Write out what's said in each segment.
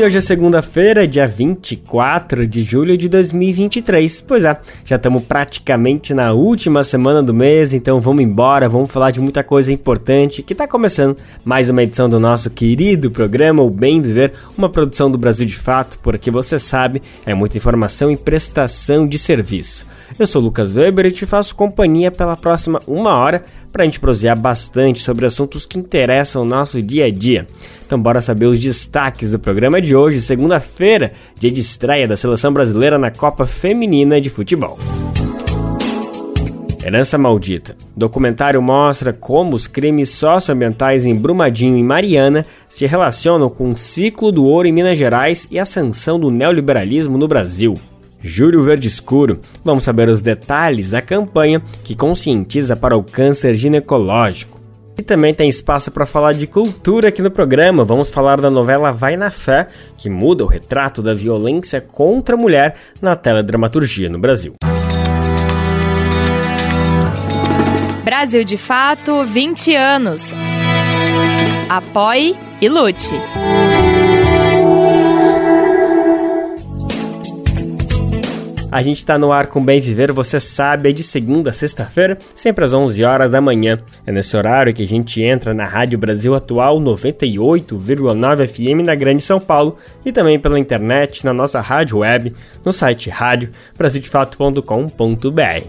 E hoje é segunda-feira, dia 24 de julho de 2023. Pois é, já estamos praticamente na última semana do mês, então vamos embora, vamos falar de muita coisa importante que está começando mais uma edição do nosso querido programa O Bem Viver, uma produção do Brasil de Fato, porque você sabe, é muita informação e prestação de serviço. Eu sou Lucas Weber e te faço companhia pela próxima uma hora para a gente prosear bastante sobre assuntos que interessam o nosso dia a dia. Então bora saber os destaques do programa de hoje, segunda-feira, dia de estreia da seleção brasileira na Copa Feminina de Futebol. Herança Maldita. Documentário mostra como os crimes socioambientais em Brumadinho e Mariana se relacionam com o ciclo do ouro em Minas Gerais e a ascensão do neoliberalismo no Brasil. Júlio Verde Escuro. Vamos saber os detalhes da campanha que conscientiza para o câncer ginecológico. E também tem espaço para falar de cultura aqui no programa. Vamos falar da novela Vai na Fé, que muda o retrato da violência contra a mulher na teledramaturgia no Brasil. Brasil de Fato 20 anos. Apoie e lute. A gente está no ar com Bem Viver, você sabe, é de segunda a sexta-feira, sempre às 11 horas da manhã. É nesse horário que a gente entra na Rádio Brasil Atual 98,9 FM na Grande São Paulo e também pela internet, na nossa rádio web, no site rádio brasildefato.com.br.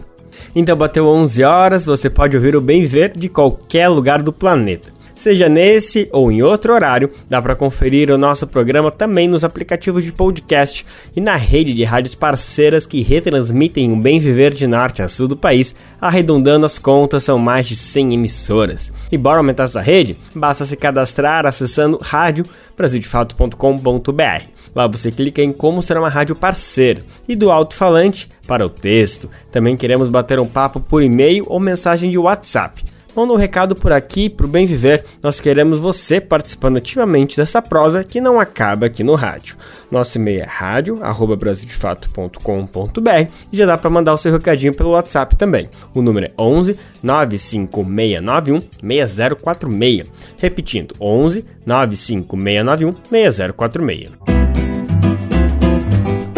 Então bateu 11 horas, você pode ouvir o Bem Viver de qualquer lugar do planeta. Seja nesse ou em outro horário, dá para conferir o nosso programa também nos aplicativos de podcast e na rede de rádios parceiras que retransmitem o bem viver de norte a sul do país, arredondando as contas, são mais de 100 emissoras. E bora aumentar essa rede? Basta se cadastrar acessando radiobrasildefato.com.br. Lá você clica em como ser uma rádio parceira e do alto-falante para o texto. Também queremos bater um papo por e-mail ou mensagem de WhatsApp. Manda um recado por aqui pro Bem Viver. Nós queremos você participando ativamente dessa prosa que não acaba aqui no rádio. Nosso e-mail é rádio@brasildefato.com.br e já dá para mandar o seu recadinho pelo WhatsApp também. O número é 11 95691 6046. Repetindo, 11 95691 6046.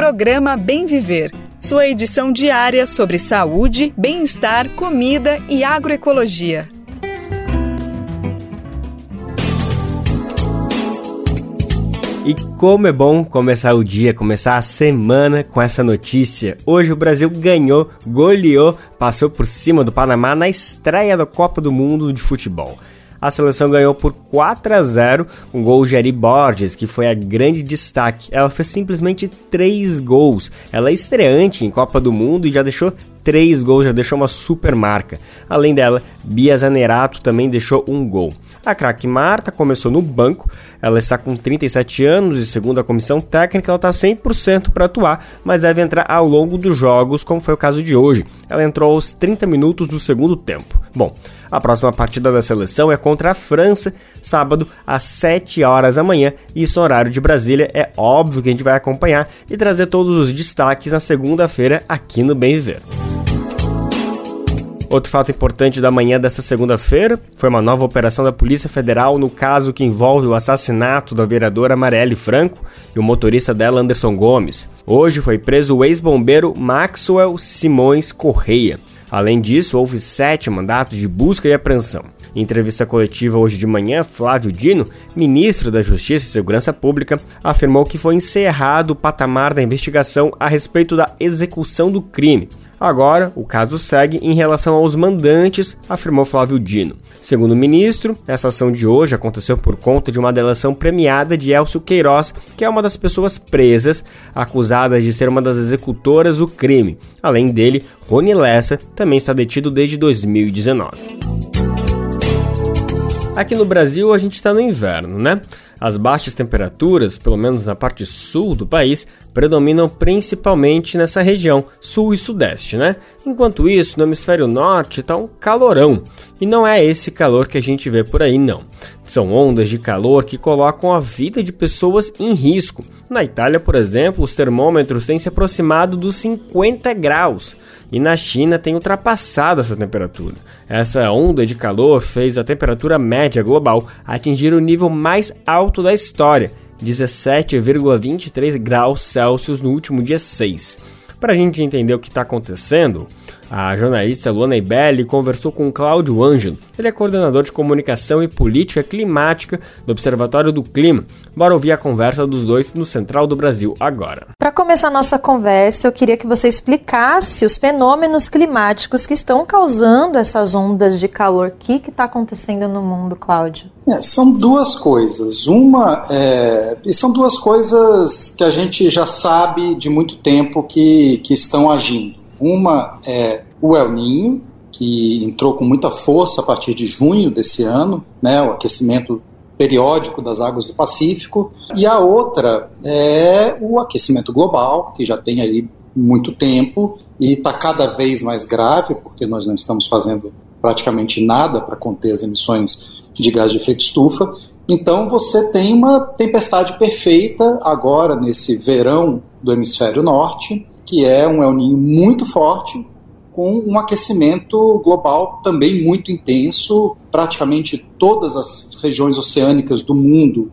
Programa Bem Viver sua edição diária sobre saúde, bem-estar, comida e agroecologia. E como é bom começar o dia, começar a semana com essa notícia. Hoje o Brasil ganhou, goleou, passou por cima do Panamá na estreia da Copa do Mundo de Futebol a seleção ganhou por 4 a 0 com um gol de Ari Borges, que foi a grande destaque. Ela fez simplesmente 3 gols. Ela é estreante em Copa do Mundo e já deixou três gols, já deixou uma super marca. Além dela, Bia Zanerato também deixou um gol. A craque Marta começou no banco, ela está com 37 anos e, segundo a comissão técnica, ela está 100% para atuar, mas deve entrar ao longo dos jogos, como foi o caso de hoje. Ela entrou aos 30 minutos do segundo tempo. Bom, a próxima partida da seleção é contra a França, sábado às 7 horas da manhã, isso no horário de Brasília. É óbvio que a gente vai acompanhar e trazer todos os destaques na segunda-feira aqui no Bem Viver. Outro fato importante da manhã dessa segunda-feira foi uma nova operação da Polícia Federal no caso que envolve o assassinato da vereadora Marielle Franco e o motorista dela Anderson Gomes. Hoje foi preso o ex-bombeiro Maxwell Simões Correia. Além disso, houve sete mandatos de busca e apreensão. Em entrevista coletiva hoje de manhã, Flávio Dino, ministro da Justiça e Segurança Pública, afirmou que foi encerrado o patamar da investigação a respeito da execução do crime. Agora, o caso segue em relação aos mandantes, afirmou Flávio Dino. Segundo o ministro, essa ação de hoje aconteceu por conta de uma delação premiada de Elcio Queiroz, que é uma das pessoas presas, acusadas de ser uma das executoras do crime. Além dele, Rony Lessa também está detido desde 2019. Aqui no Brasil a gente está no inverno, né? As baixas temperaturas, pelo menos na parte sul do país, predominam principalmente nessa região, sul e sudeste, né? Enquanto isso, no hemisfério norte está um calorão. E não é esse calor que a gente vê por aí, não. São ondas de calor que colocam a vida de pessoas em risco. Na Itália, por exemplo, os termômetros têm se aproximado dos 50 graus e na China tem ultrapassado essa temperatura. Essa onda de calor fez a temperatura média global atingir o nível mais alto da história, 17,23 graus Celsius no último dia 6. Para a gente entender o que está acontecendo, a jornalista Luana Ibelli conversou com Cláudio Ângelo. Ele é coordenador de comunicação e política climática do Observatório do Clima. Bora ouvir a conversa dos dois no Central do Brasil agora. Para começar a nossa conversa, eu queria que você explicasse os fenômenos climáticos que estão causando essas ondas de calor. O que está acontecendo no mundo, Cláudio? É, são duas coisas. Uma, é, e são duas coisas que a gente já sabe de muito tempo que, que estão agindo. Uma é o El Ninho, que entrou com muita força a partir de junho desse ano, né, o aquecimento periódico das águas do Pacífico, e a outra é o aquecimento global, que já tem aí muito tempo e está cada vez mais grave, porque nós não estamos fazendo praticamente nada para conter as emissões de gás de efeito estufa. Então você tem uma tempestade perfeita agora nesse verão do hemisfério norte, que é um El Ninho muito forte, com um aquecimento global também muito intenso. Praticamente todas as regiões oceânicas do mundo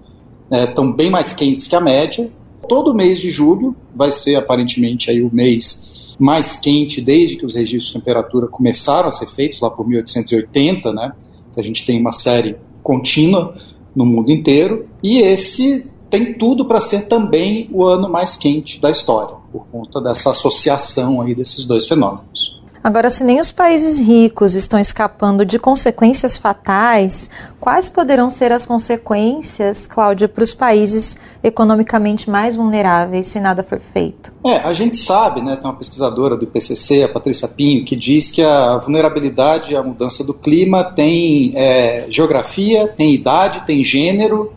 né, estão bem mais quentes que a média. Todo mês de julho vai ser aparentemente aí o mês mais quente desde que os registros de temperatura começaram a ser feitos lá por 1880, né? Que a gente tem uma série contínua no mundo inteiro e esse tem tudo para ser também o ano mais quente da história por conta dessa associação aí desses dois fenômenos. Agora, se nem os países ricos estão escapando de consequências fatais, quais poderão ser as consequências, Cláudia, para os países economicamente mais vulneráveis se nada for feito? É, a gente sabe, né, tem uma pesquisadora do IPCC, a Patrícia Pinho, que diz que a vulnerabilidade à mudança do clima tem é, geografia, tem idade, tem gênero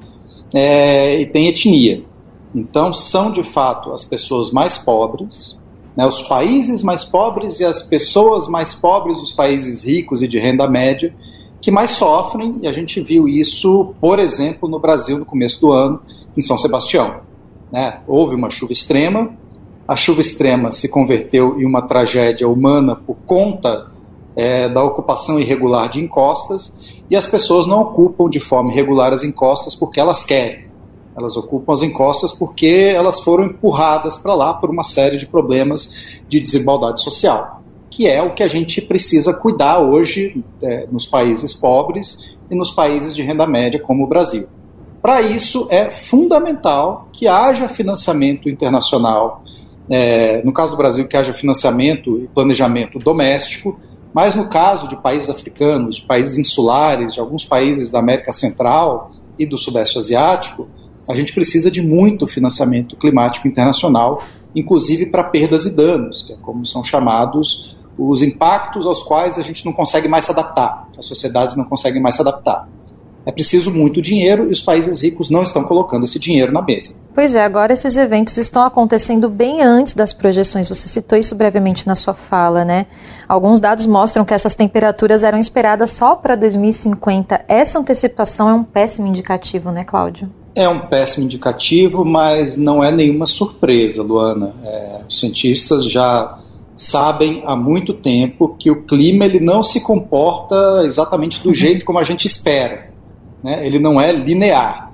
é, e tem etnia. Então, são de fato as pessoas mais pobres, né, os países mais pobres e as pessoas mais pobres dos países ricos e de renda média que mais sofrem, e a gente viu isso, por exemplo, no Brasil no começo do ano, em São Sebastião. Né? Houve uma chuva extrema, a chuva extrema se converteu em uma tragédia humana por conta é, da ocupação irregular de encostas, e as pessoas não ocupam de forma irregular as encostas porque elas querem. Elas ocupam as encostas porque elas foram empurradas para lá por uma série de problemas de desigualdade social, que é o que a gente precisa cuidar hoje é, nos países pobres e nos países de renda média, como o Brasil. Para isso, é fundamental que haja financiamento internacional, é, no caso do Brasil, que haja financiamento e planejamento doméstico, mas no caso de países africanos, de países insulares, de alguns países da América Central e do Sudeste Asiático, a gente precisa de muito financiamento climático internacional, inclusive para perdas e danos, que é como são chamados os impactos aos quais a gente não consegue mais se adaptar, as sociedades não conseguem mais se adaptar. É preciso muito dinheiro e os países ricos não estão colocando esse dinheiro na mesa. Pois é, agora esses eventos estão acontecendo bem antes das projeções. Você citou isso brevemente na sua fala, né? Alguns dados mostram que essas temperaturas eram esperadas só para 2050. Essa antecipação é um péssimo indicativo, né, Cláudio? É um péssimo indicativo, mas não é nenhuma surpresa, Luana. É, os cientistas já sabem há muito tempo que o clima ele não se comporta exatamente do jeito como a gente espera. Né? Ele não é linear.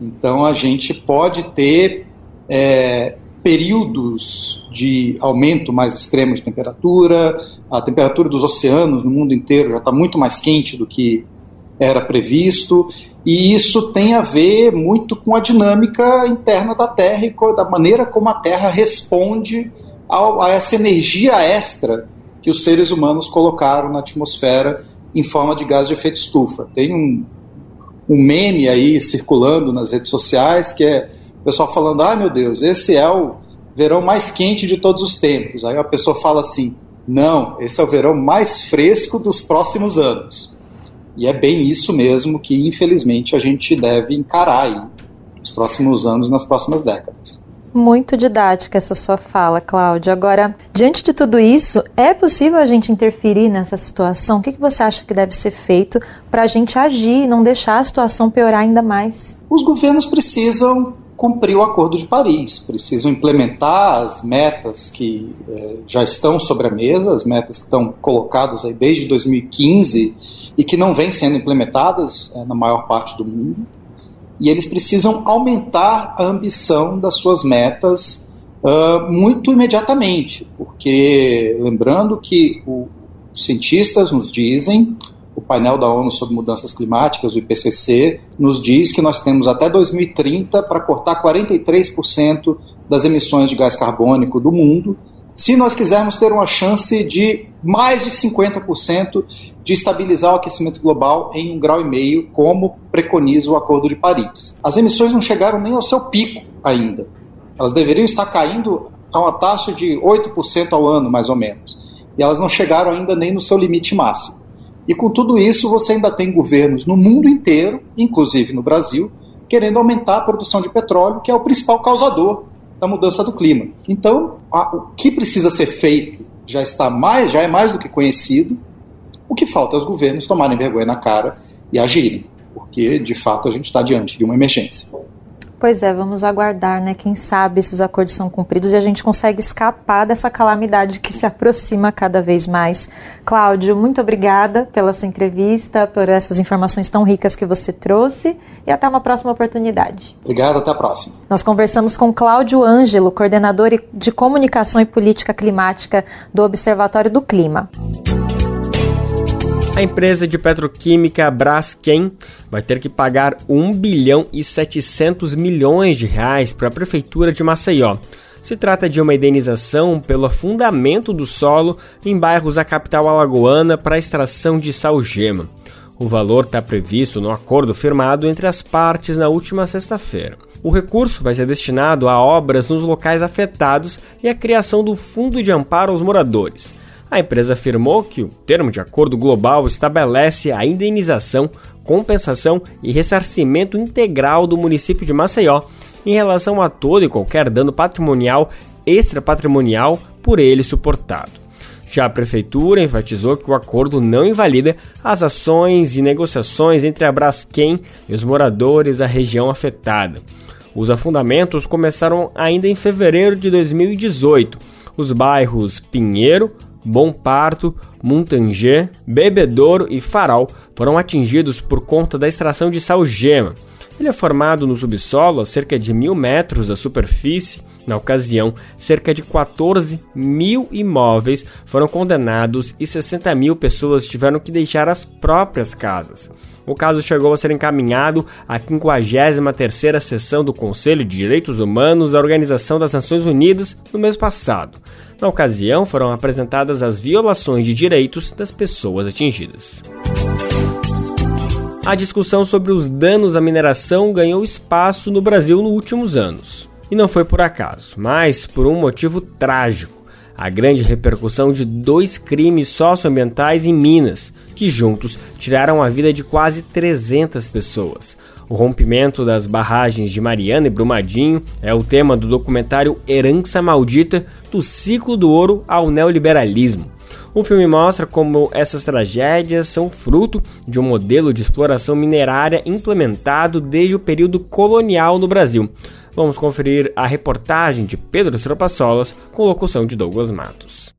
Então a gente pode ter é, períodos de aumento mais extremo de temperatura, a temperatura dos oceanos no mundo inteiro já está muito mais quente do que era previsto, e isso tem a ver muito com a dinâmica interna da Terra e da maneira como a Terra responde a essa energia extra que os seres humanos colocaram na atmosfera em forma de gás de efeito estufa. Tem um, um meme aí circulando nas redes sociais que é o pessoal falando: ah, meu Deus, esse é o verão mais quente de todos os tempos. Aí a pessoa fala assim: não, esse é o verão mais fresco dos próximos anos. E é bem isso mesmo que, infelizmente, a gente deve encarar aí nos próximos anos, nas próximas décadas. Muito didática essa sua fala, Cláudia. Agora, diante de tudo isso, é possível a gente interferir nessa situação? O que, que você acha que deve ser feito para a gente agir e não deixar a situação piorar ainda mais? Os governos precisam cumprir o Acordo de Paris, precisam implementar as metas que eh, já estão sobre a mesa, as metas que estão colocadas aí desde 2015 e que não vêm sendo implementadas eh, na maior parte do mundo e eles precisam aumentar a ambição das suas metas uh, muito imediatamente, porque lembrando que o, os cientistas nos dizem, o painel da ONU sobre mudanças climáticas, o IPCC, nos diz que nós temos até 2030 para cortar 43% das emissões de gás carbônico do mundo, se nós quisermos ter uma chance de mais de 50% de estabilizar o aquecimento global em um grau e meio, como preconiza o Acordo de Paris. As emissões não chegaram nem ao seu pico ainda. Elas deveriam estar caindo a uma taxa de 8% ao ano, mais ou menos. E elas não chegaram ainda nem no seu limite máximo. E com tudo isso, você ainda tem governos no mundo inteiro, inclusive no Brasil, querendo aumentar a produção de petróleo, que é o principal causador da mudança do clima. Então, a, o que precisa ser feito já está mais, já é mais do que conhecido. O que falta é os governos tomarem vergonha na cara e agirem, porque de fato a gente está diante de uma emergência. Pois é, vamos aguardar, né? Quem sabe esses acordos são cumpridos e a gente consegue escapar dessa calamidade que se aproxima cada vez mais. Cláudio, muito obrigada pela sua entrevista, por essas informações tão ricas que você trouxe e até uma próxima oportunidade. Obrigado, até a próxima. Nós conversamos com Cláudio Ângelo, coordenador de comunicação e política climática do Observatório do Clima. A empresa de petroquímica Braskem vai ter que pagar 1 bilhão e 700 milhões de reais para a prefeitura de Maceió. Se trata de uma indenização pelo afundamento do solo em bairros da capital alagoana para a extração de salgema. O valor está previsto no acordo firmado entre as partes na última sexta-feira. O recurso vai ser destinado a obras nos locais afetados e à criação do Fundo de Amparo aos Moradores. A empresa afirmou que o termo de acordo global estabelece a indenização, compensação e ressarcimento integral do município de Maceió em relação a todo e qualquer dano patrimonial extrapatrimonial por ele suportado. Já a prefeitura enfatizou que o acordo não invalida as ações e negociações entre a Braskem e os moradores da região afetada. Os afundamentos começaram ainda em fevereiro de 2018. Os bairros Pinheiro, Bom Parto, Bebedouro e Farol foram atingidos por conta da extração de salgema. Ele é formado no subsolo a cerca de mil metros da superfície. Na ocasião, cerca de 14 mil imóveis foram condenados e 60 mil pessoas tiveram que deixar as próprias casas. O caso chegou a ser encaminhado à 53ª sessão do Conselho de Direitos Humanos da Organização das Nações Unidas no mês passado. Na ocasião, foram apresentadas as violações de direitos das pessoas atingidas. A discussão sobre os danos à mineração ganhou espaço no Brasil nos últimos anos. E não foi por acaso, mas por um motivo trágico a grande repercussão de dois crimes socioambientais em Minas, que juntos tiraram a vida de quase 300 pessoas. O rompimento das barragens de Mariana e Brumadinho é o tema do documentário Herança Maldita do ciclo do ouro ao neoliberalismo. O filme mostra como essas tragédias são fruto de um modelo de exploração minerária implementado desde o período colonial no Brasil. Vamos conferir a reportagem de Pedro Tropassolas com locução de Douglas Matos.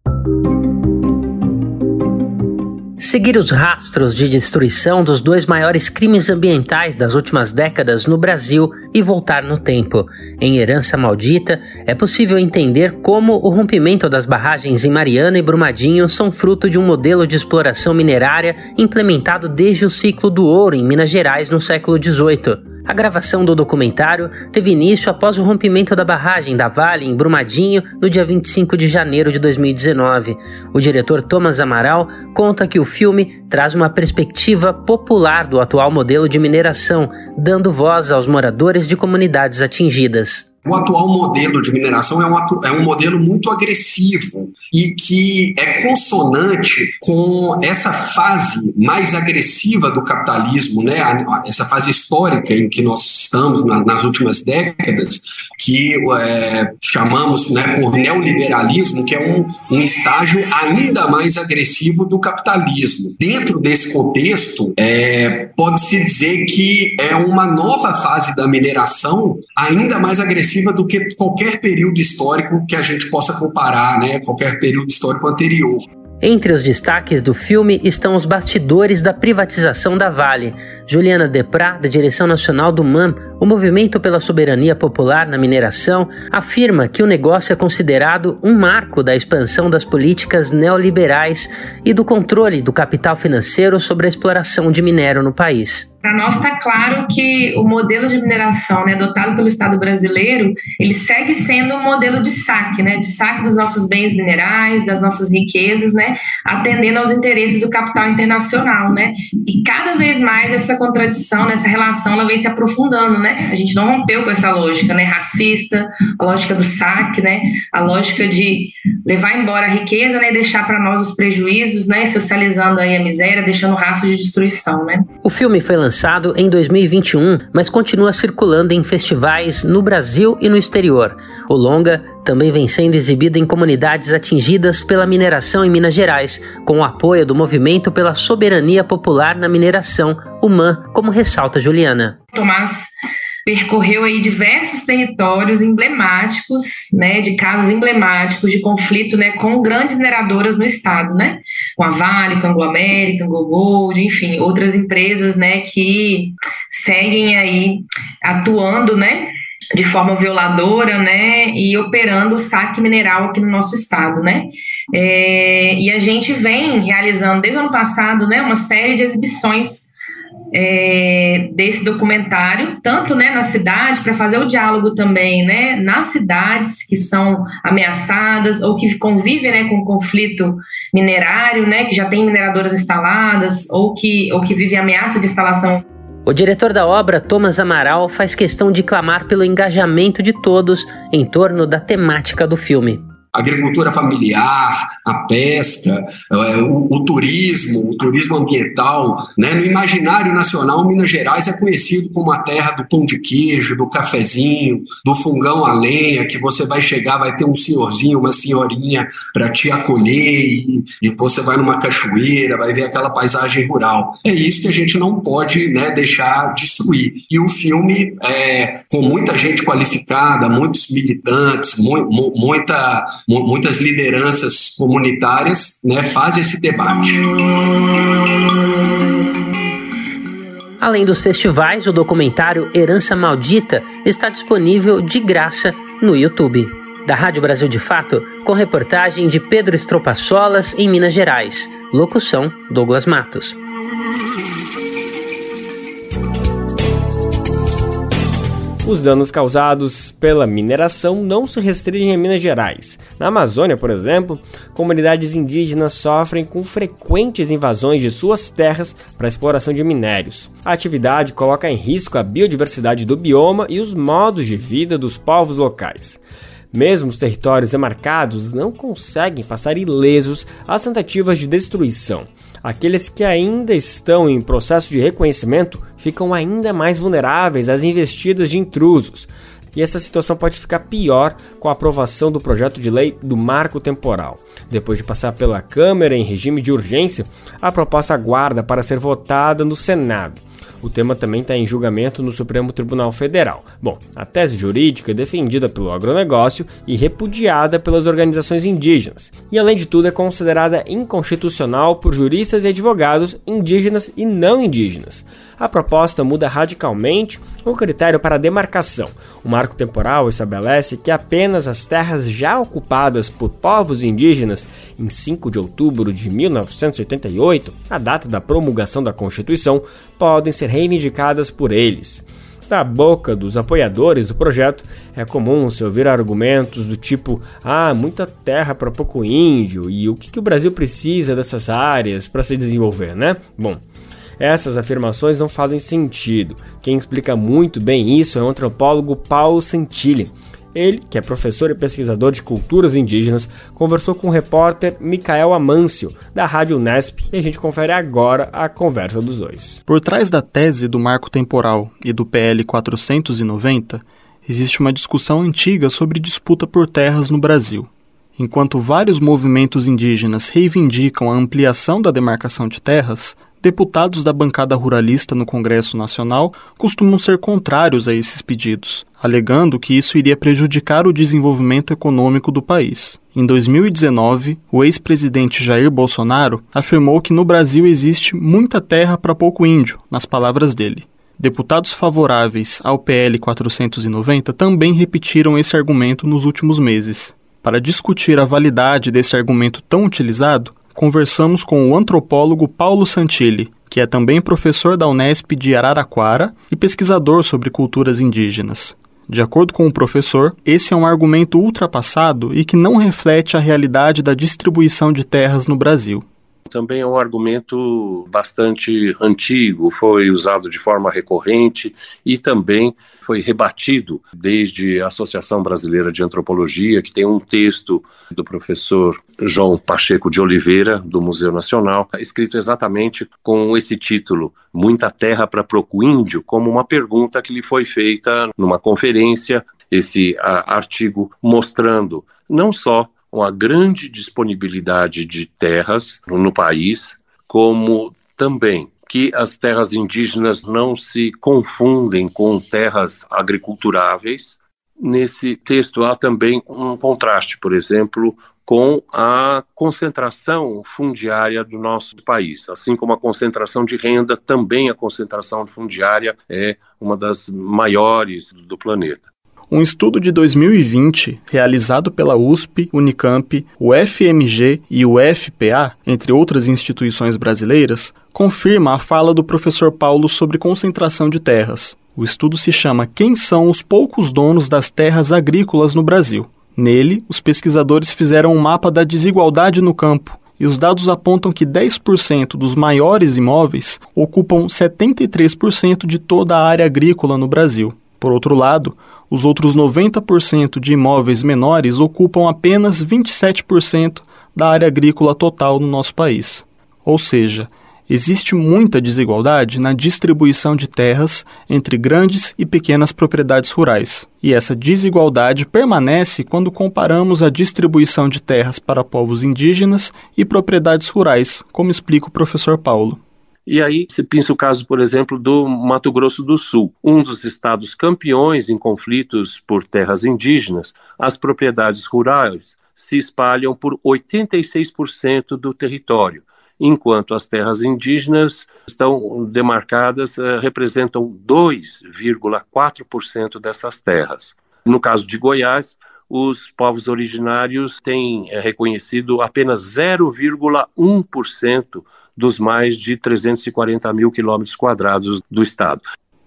Seguir os rastros de destruição dos dois maiores crimes ambientais das últimas décadas no Brasil e voltar no tempo. Em Herança Maldita, é possível entender como o rompimento das barragens em Mariana e Brumadinho são fruto de um modelo de exploração minerária implementado desde o ciclo do ouro em Minas Gerais no século XVIII. A gravação do documentário teve início após o rompimento da barragem da Vale em Brumadinho no dia 25 de janeiro de 2019. O diretor Thomas Amaral conta que o filme traz uma perspectiva popular do atual modelo de mineração, dando voz aos moradores de comunidades atingidas. O atual modelo de mineração é um, é um modelo muito agressivo e que é consonante com essa fase mais agressiva do capitalismo, né? essa fase histórica em que nós estamos na, nas últimas décadas, que é, chamamos né, por neoliberalismo, que é um, um estágio ainda mais agressivo do capitalismo. Dentro desse contexto, é, pode-se dizer que é uma nova fase da mineração ainda mais agressiva do que qualquer período histórico que a gente possa comparar, né, qualquer período histórico anterior. Entre os destaques do filme estão os bastidores da privatização da Vale. Juliana Deprá, da direção nacional do MAM, o Movimento pela Soberania Popular na Mineração, afirma que o negócio é considerado um marco da expansão das políticas neoliberais e do controle do capital financeiro sobre a exploração de minério no país. Para nós está claro que o modelo de mineração né, adotado pelo Estado brasileiro, ele segue sendo um modelo de saque, né, de saque dos nossos bens minerais, das nossas riquezas, né, atendendo aos interesses do capital internacional, né, e cada vez mais essa contradição, essa relação, ela vem se aprofundando, né, a gente não rompeu com essa lógica, né, racista, a lógica do saque, né, a lógica de levar embora a riqueza, né, e deixar para nós os prejuízos, né, socializando aí a miséria, deixando rastro de destruição, né. O filme foi lançado lançado em 2021, mas continua circulando em festivais no Brasil e no exterior. O longa também vem sendo exibido em comunidades atingidas pela mineração em Minas Gerais, com o apoio do Movimento pela Soberania Popular na Mineração, o MAN, como ressalta Juliana. Tomás percorreu aí diversos territórios emblemáticos, né, de casos emblemáticos de conflito, né, com grandes mineradoras no estado, né, com a Vale, com a Anglo American, Go Gold, enfim, outras empresas, né, que seguem aí atuando, né, de forma violadora, né, e operando o saque mineral aqui no nosso estado, né, é, e a gente vem realizando desde o ano passado, né, uma série de exibições é, desse documentário, tanto né, na cidade, para fazer o diálogo também né, nas cidades que são ameaçadas ou que convivem né, com conflito minerário, né, que já tem mineradoras instaladas ou que, ou que vivem ameaça de instalação o diretor da obra, Thomas Amaral, faz questão de clamar pelo engajamento de todos em torno da temática do filme agricultura familiar, a pesca, é, o, o, turismo, o turismo ambiental. Né? No imaginário nacional, Minas Gerais é conhecido como a terra do pão de queijo, do cafezinho, do fungão a lenha, que você vai chegar, vai ter um senhorzinho, uma senhorinha para te acolher e, e, você vai numa cachoeira, vai ver aquela paisagem rural. É isso que a gente não pode né, deixar destruir. E o filme, é, com muita gente qualificada, muitos militantes, mu muita muitas lideranças comunitárias né, fazem esse debate. Além dos festivais, o documentário Herança Maldita está disponível de graça no YouTube. Da Rádio Brasil de Fato, com reportagem de Pedro Estropaçolas em Minas Gerais. Locução: Douglas Matos. Os danos causados pela mineração não se restringem a Minas Gerais. Na Amazônia, por exemplo, comunidades indígenas sofrem com frequentes invasões de suas terras para exploração de minérios. A atividade coloca em risco a biodiversidade do bioma e os modos de vida dos povos locais. Mesmo os territórios demarcados não conseguem passar ilesos às tentativas de destruição. Aqueles que ainda estão em processo de reconhecimento ficam ainda mais vulneráveis às investidas de intrusos. E essa situação pode ficar pior com a aprovação do projeto de lei do marco temporal. Depois de passar pela Câmara em regime de urgência, a proposta aguarda para ser votada no Senado. O tema também está em julgamento no Supremo Tribunal Federal. Bom, a tese jurídica é defendida pelo agronegócio e repudiada pelas organizações indígenas, e além de tudo é considerada inconstitucional por juristas e advogados indígenas e não indígenas. A proposta muda radicalmente o critério para demarcação. O marco temporal estabelece que apenas as terras já ocupadas por povos indígenas em 5 de outubro de 1988, a data da promulgação da Constituição, podem ser reivindicadas por eles. Da boca dos apoiadores do projeto, é comum se ouvir argumentos do tipo: ah, muita terra para pouco índio, e o que, que o Brasil precisa dessas áreas para se desenvolver, né? Bom, essas afirmações não fazem sentido. Quem explica muito bem isso é o antropólogo Paulo Santilli. Ele, que é professor e pesquisador de culturas indígenas, conversou com o repórter Micael Amâncio, da Rádio Unesp, e a gente confere agora a conversa dos dois. Por trás da tese do marco temporal e do PL 490, existe uma discussão antiga sobre disputa por terras no Brasil. Enquanto vários movimentos indígenas reivindicam a ampliação da demarcação de terras, deputados da bancada ruralista no Congresso Nacional costumam ser contrários a esses pedidos, alegando que isso iria prejudicar o desenvolvimento econômico do país. Em 2019, o ex-presidente Jair Bolsonaro afirmou que no Brasil existe muita terra para pouco índio, nas palavras dele. Deputados favoráveis ao PL 490 também repetiram esse argumento nos últimos meses. Para discutir a validade desse argumento tão utilizado, conversamos com o antropólogo Paulo Santilli, que é também professor da Unesp de Araraquara e pesquisador sobre culturas indígenas. De acordo com o professor, esse é um argumento ultrapassado e que não reflete a realidade da distribuição de terras no Brasil também é um argumento bastante antigo, foi usado de forma recorrente e também foi rebatido desde a Associação Brasileira de Antropologia, que tem um texto do professor João Pacheco de Oliveira, do Museu Nacional, escrito exatamente com esse título, Muita Terra para Proco Índio, como uma pergunta que lhe foi feita numa conferência, esse artigo mostrando não só uma grande disponibilidade de terras no país, como também que as terras indígenas não se confundem com terras agriculturáveis. Nesse texto há também um contraste, por exemplo, com a concentração fundiária do nosso país. Assim como a concentração de renda, também a concentração fundiária é uma das maiores do planeta. Um estudo de 2020, realizado pela USP, Unicamp, o FMG e o FPA, entre outras instituições brasileiras, confirma a fala do professor Paulo sobre concentração de terras. O estudo se chama Quem são os poucos donos das terras agrícolas no Brasil? Nele, os pesquisadores fizeram um mapa da desigualdade no campo e os dados apontam que 10% dos maiores imóveis ocupam 73% de toda a área agrícola no Brasil. Por outro lado, os outros 90% de imóveis menores ocupam apenas 27% da área agrícola total no nosso país. Ou seja, existe muita desigualdade na distribuição de terras entre grandes e pequenas propriedades rurais. E essa desigualdade permanece quando comparamos a distribuição de terras para povos indígenas e propriedades rurais, como explica o professor Paulo. E aí se pensa o caso, por exemplo, do Mato Grosso do Sul, um dos estados campeões em conflitos por terras indígenas. As propriedades rurais se espalham por 86% do território, enquanto as terras indígenas estão demarcadas, eh, representam 2,4% dessas terras. No caso de Goiás, os povos originários têm eh, reconhecido apenas 0,1% dos mais de 340 mil quilômetros quadrados do estado.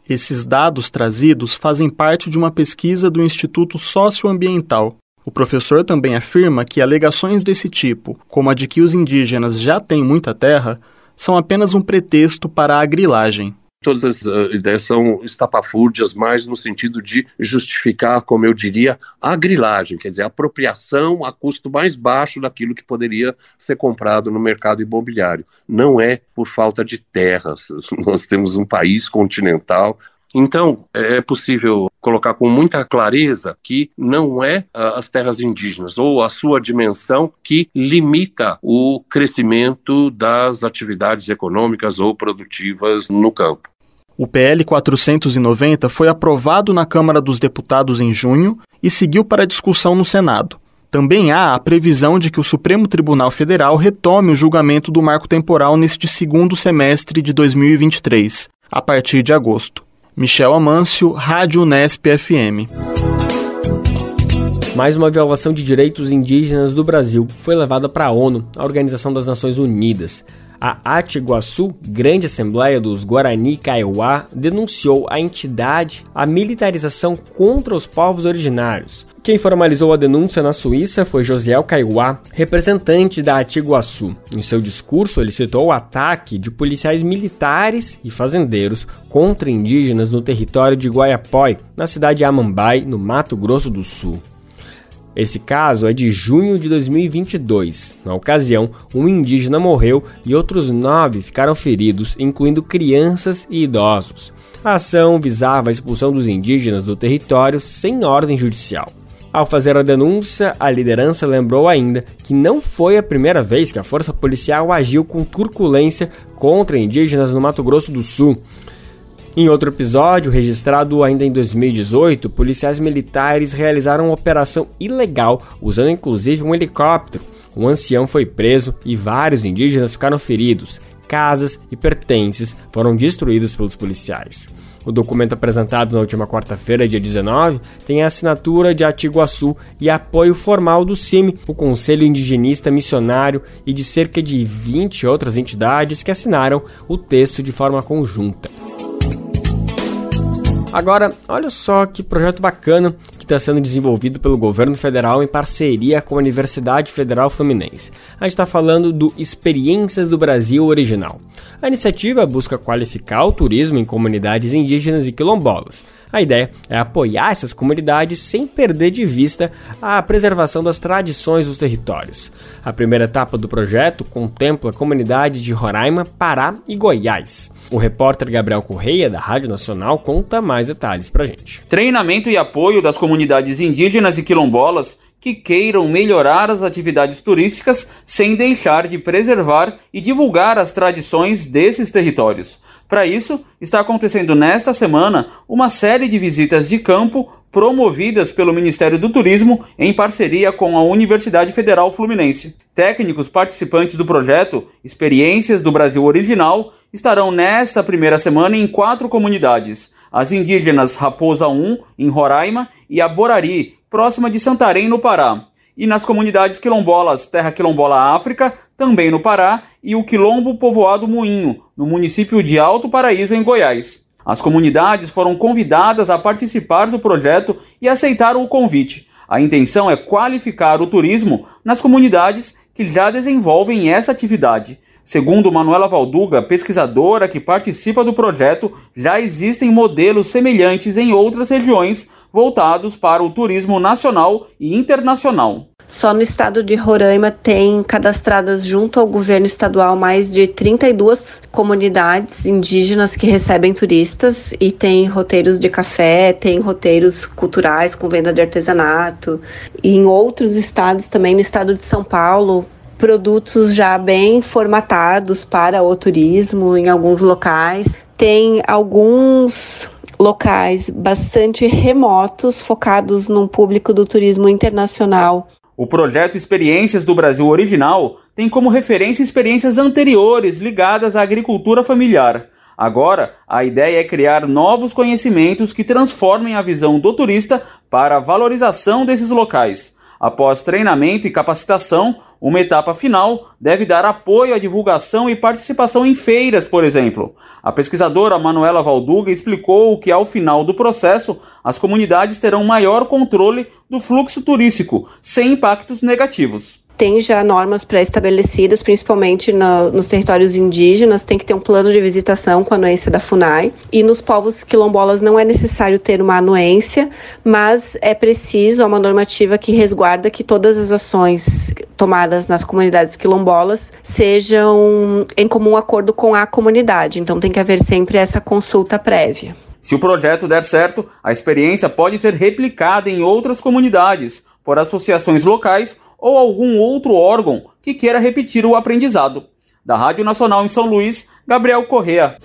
Esses dados trazidos fazem parte de uma pesquisa do Instituto Socioambiental. O professor também afirma que alegações desse tipo, como a de que os indígenas já têm muita terra, são apenas um pretexto para a grilagem todas as uh, ideias são estapafúrdias, mais no sentido de justificar, como eu diria, a grilagem, quer dizer, a apropriação a custo mais baixo daquilo que poderia ser comprado no mercado imobiliário. Não é por falta de terras. Nós temos um país continental então, é possível colocar com muita clareza que não é uh, as terras indígenas ou a sua dimensão que limita o crescimento das atividades econômicas ou produtivas no campo. O PL 490 foi aprovado na Câmara dos Deputados em junho e seguiu para discussão no Senado. Também há a previsão de que o Supremo Tribunal Federal retome o julgamento do marco temporal neste segundo semestre de 2023, a partir de agosto. Michel Amâncio, Rádio Unesp FM. Mais uma violação de direitos indígenas do Brasil foi levada para a ONU, a Organização das Nações Unidas. A Atiguaçu, Grande Assembleia dos Guarani Kaiowá, denunciou a entidade a militarização contra os povos originários. Quem formalizou a denúncia na Suíça foi Josiel Kaiowá, representante da Atiguaçu. Em seu discurso, ele citou o ataque de policiais militares e fazendeiros contra indígenas no território de Guaiapói, na cidade de Amambai, no Mato Grosso do Sul. Esse caso é de junho de 2022. Na ocasião, um indígena morreu e outros nove ficaram feridos, incluindo crianças e idosos. A ação visava a expulsão dos indígenas do território sem ordem judicial. Ao fazer a denúncia, a liderança lembrou ainda que não foi a primeira vez que a força policial agiu com turculência contra indígenas no Mato Grosso do Sul. Em outro episódio, registrado ainda em 2018, policiais militares realizaram uma operação ilegal, usando inclusive um helicóptero. Um ancião foi preso e vários indígenas ficaram feridos. Casas e pertences foram destruídos pelos policiais. O documento apresentado na última quarta-feira, dia 19, tem a assinatura de Atiguaçu e apoio formal do CIMI, o Conselho Indigenista Missionário, e de cerca de 20 outras entidades que assinaram o texto de forma conjunta. Agora, olha só que projeto bacana que está sendo desenvolvido pelo governo federal em parceria com a Universidade Federal Fluminense. A gente está falando do Experiências do Brasil Original. A iniciativa busca qualificar o turismo em comunidades indígenas e quilombolas. A ideia é apoiar essas comunidades sem perder de vista a preservação das tradições dos territórios. A primeira etapa do projeto contempla comunidades de Roraima, Pará e Goiás. O repórter Gabriel Correia, da Rádio Nacional, conta mais detalhes pra gente. Treinamento e apoio das comunidades indígenas e quilombolas que queiram melhorar as atividades turísticas sem deixar de preservar e divulgar as tradições desses territórios. Para isso, está acontecendo nesta semana uma série de visitas de campo promovidas pelo Ministério do Turismo em parceria com a Universidade Federal Fluminense. Técnicos participantes do projeto Experiências do Brasil Original estarão nesta primeira semana em quatro comunidades: as indígenas Raposa 1, em Roraima, e a Borari, próxima de Santarém, no Pará. E nas comunidades quilombolas Terra Quilombola África, também no Pará, e o Quilombo Povoado Moinho, no município de Alto Paraíso, em Goiás. As comunidades foram convidadas a participar do projeto e aceitaram o convite. A intenção é qualificar o turismo nas comunidades que já desenvolvem essa atividade. Segundo Manuela Valduga, pesquisadora que participa do projeto, já existem modelos semelhantes em outras regiões voltados para o turismo nacional e internacional. Só no estado de Roraima tem cadastradas junto ao governo estadual mais de 32 comunidades indígenas que recebem turistas e tem roteiros de café, tem roteiros culturais com venda de artesanato. E em outros estados também, no estado de São Paulo, produtos já bem formatados para o turismo em alguns locais. Tem alguns locais bastante remotos focados no público do turismo internacional. O projeto Experiências do Brasil Original tem como referência experiências anteriores ligadas à agricultura familiar. Agora, a ideia é criar novos conhecimentos que transformem a visão do turista para a valorização desses locais. Após treinamento e capacitação, uma etapa final deve dar apoio à divulgação e participação em feiras, por exemplo. A pesquisadora Manuela Valduga explicou que, ao final do processo, as comunidades terão maior controle do fluxo turístico, sem impactos negativos tem já normas pré-estabelecidas, principalmente no, nos territórios indígenas, tem que ter um plano de visitação com a anuência da FUNAI. E nos povos quilombolas não é necessário ter uma anuência, mas é preciso uma normativa que resguarda que todas as ações tomadas nas comunidades quilombolas sejam em comum acordo com a comunidade. Então tem que haver sempre essa consulta prévia. Se o projeto der certo, a experiência pode ser replicada em outras comunidades, por associações locais ou algum outro órgão que queira repetir o aprendizado. Da Rádio Nacional em São Luís, Gabriel Correa.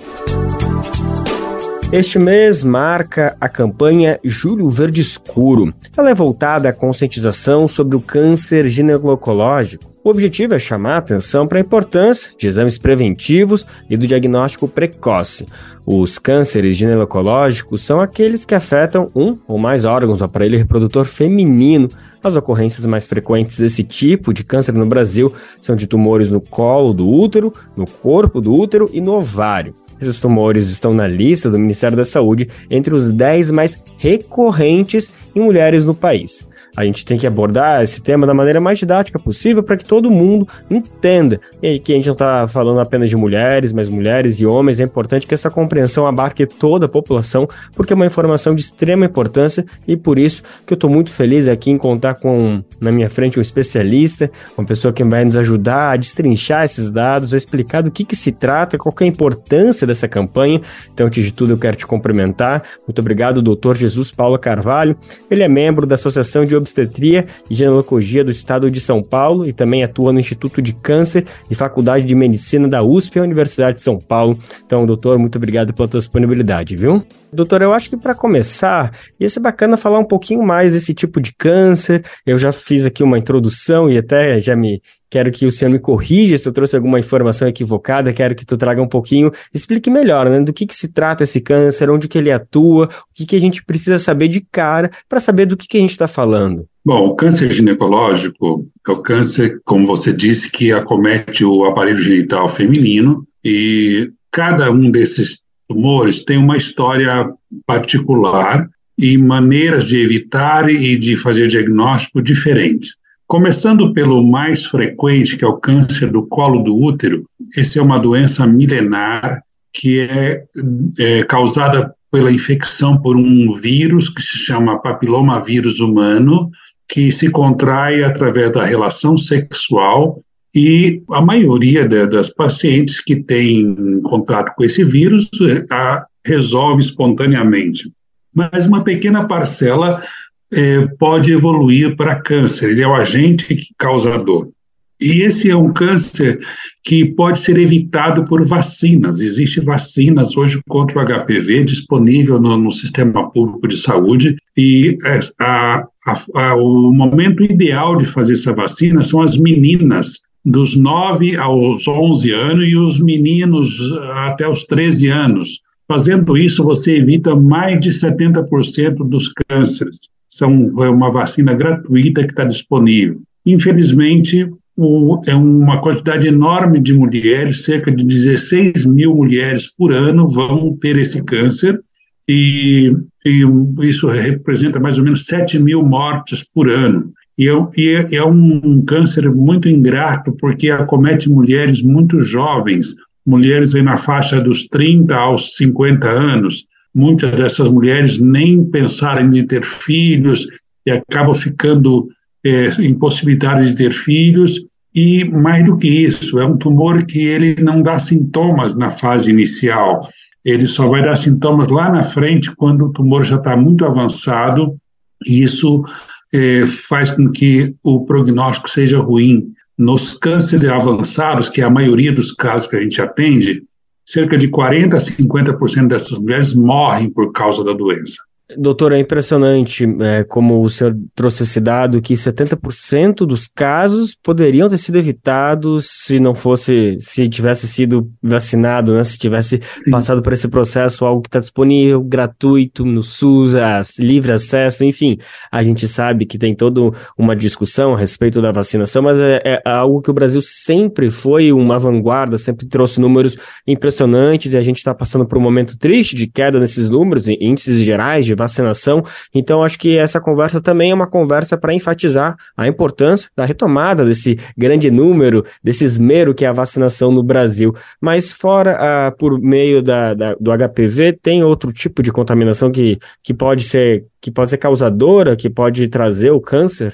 Este mês marca a campanha Julho Verde Escuro. Ela é voltada à conscientização sobre o câncer ginecológico O objetivo é chamar a atenção para a importância de exames preventivos e do diagnóstico precoce. Os cânceres ginecológicos são aqueles que afetam um ou mais órgãos do aparelho reprodutor feminino. As ocorrências mais frequentes desse tipo de câncer no Brasil são de tumores no colo do útero, no corpo do útero e no ovário. Esses tumores estão na lista do Ministério da Saúde entre os 10 mais recorrentes em mulheres no país. A gente tem que abordar esse tema da maneira mais didática possível para que todo mundo entenda. E que a gente não está falando apenas de mulheres, mas mulheres e homens. É importante que essa compreensão abarque toda a população, porque é uma informação de extrema importância e por isso que eu estou muito feliz aqui em contar com na minha frente um especialista, uma pessoa que vai nos ajudar a destrinchar esses dados, a explicar do que, que se trata, qual é a importância dessa campanha. Então, antes de tudo, eu quero te cumprimentar. Muito obrigado, doutor Jesus Paulo Carvalho. Ele é membro da Associação de Obstetria e Ginecologia do Estado de São Paulo e também atua no Instituto de Câncer e Faculdade de Medicina da USP, a Universidade de São Paulo. Então, doutor, muito obrigado pela tua disponibilidade, viu? Doutor, eu acho que para começar, ia ser bacana falar um pouquinho mais desse tipo de câncer. Eu já fiz aqui uma introdução e até já me Quero que o senhor me corrija se eu trouxe alguma informação equivocada, quero que tu traga um pouquinho, explique melhor, né, do que, que se trata esse câncer, onde que ele atua, o que, que a gente precisa saber de cara para saber do que, que a gente está falando. Bom, o câncer ginecológico é o câncer, como você disse, que acomete o aparelho genital feminino e cada um desses tumores tem uma história particular e maneiras de evitar e de fazer diagnóstico diferentes. Começando pelo mais frequente, que é o câncer do colo do útero, essa é uma doença milenar que é, é causada pela infecção por um vírus que se chama papilomavírus humano, que se contrai através da relação sexual e a maioria de, das pacientes que têm contato com esse vírus a, resolve espontaneamente. Mas uma pequena parcela é, pode evoluir para câncer, ele é o agente causador. E esse é um câncer que pode ser evitado por vacinas. Existem vacinas hoje contra o HPV disponível no, no sistema público de saúde e a, a, a, o momento ideal de fazer essa vacina são as meninas dos 9 aos 11 anos e os meninos até os 13 anos. Fazendo isso, você evita mais de 70% dos cânceres são, é uma vacina gratuita que está disponível. Infelizmente, o, é uma quantidade enorme de mulheres, cerca de 16 mil mulheres por ano vão ter esse câncer, e, e isso representa mais ou menos 7 mil mortes por ano. E é, e é, é um câncer muito ingrato, porque acomete mulheres muito jovens, mulheres aí na faixa dos 30 aos 50 anos, Muitas dessas mulheres nem pensaram em ter filhos e acabam ficando é, impossibilitadas de ter filhos. E mais do que isso, é um tumor que ele não dá sintomas na fase inicial. Ele só vai dar sintomas lá na frente quando o tumor já está muito avançado. E isso é, faz com que o prognóstico seja ruim. Nos cânceres avançados, que é a maioria dos casos que a gente atende, cerca de 40% a 50% dessas mulheres morrem por causa da doença. Doutor, é impressionante é, como o senhor trouxe esse dado que 70% dos casos poderiam ter sido evitados se não fosse, se tivesse sido vacinado, né? Se tivesse Sim. passado por esse processo, algo que está disponível, gratuito, no SUS, livre acesso, enfim. A gente sabe que tem toda uma discussão a respeito da vacinação, mas é, é algo que o Brasil sempre foi uma vanguarda, sempre trouxe números impressionantes e a gente está passando por um momento triste de queda nesses números, índices gerais de vacinação. Então, acho que essa conversa também é uma conversa para enfatizar a importância da retomada desse grande número, desse esmero que é a vacinação no Brasil. Mas, fora ah, por meio da, da, do HPV, tem outro tipo de contaminação que, que pode ser que pode ser causadora, que pode trazer o câncer?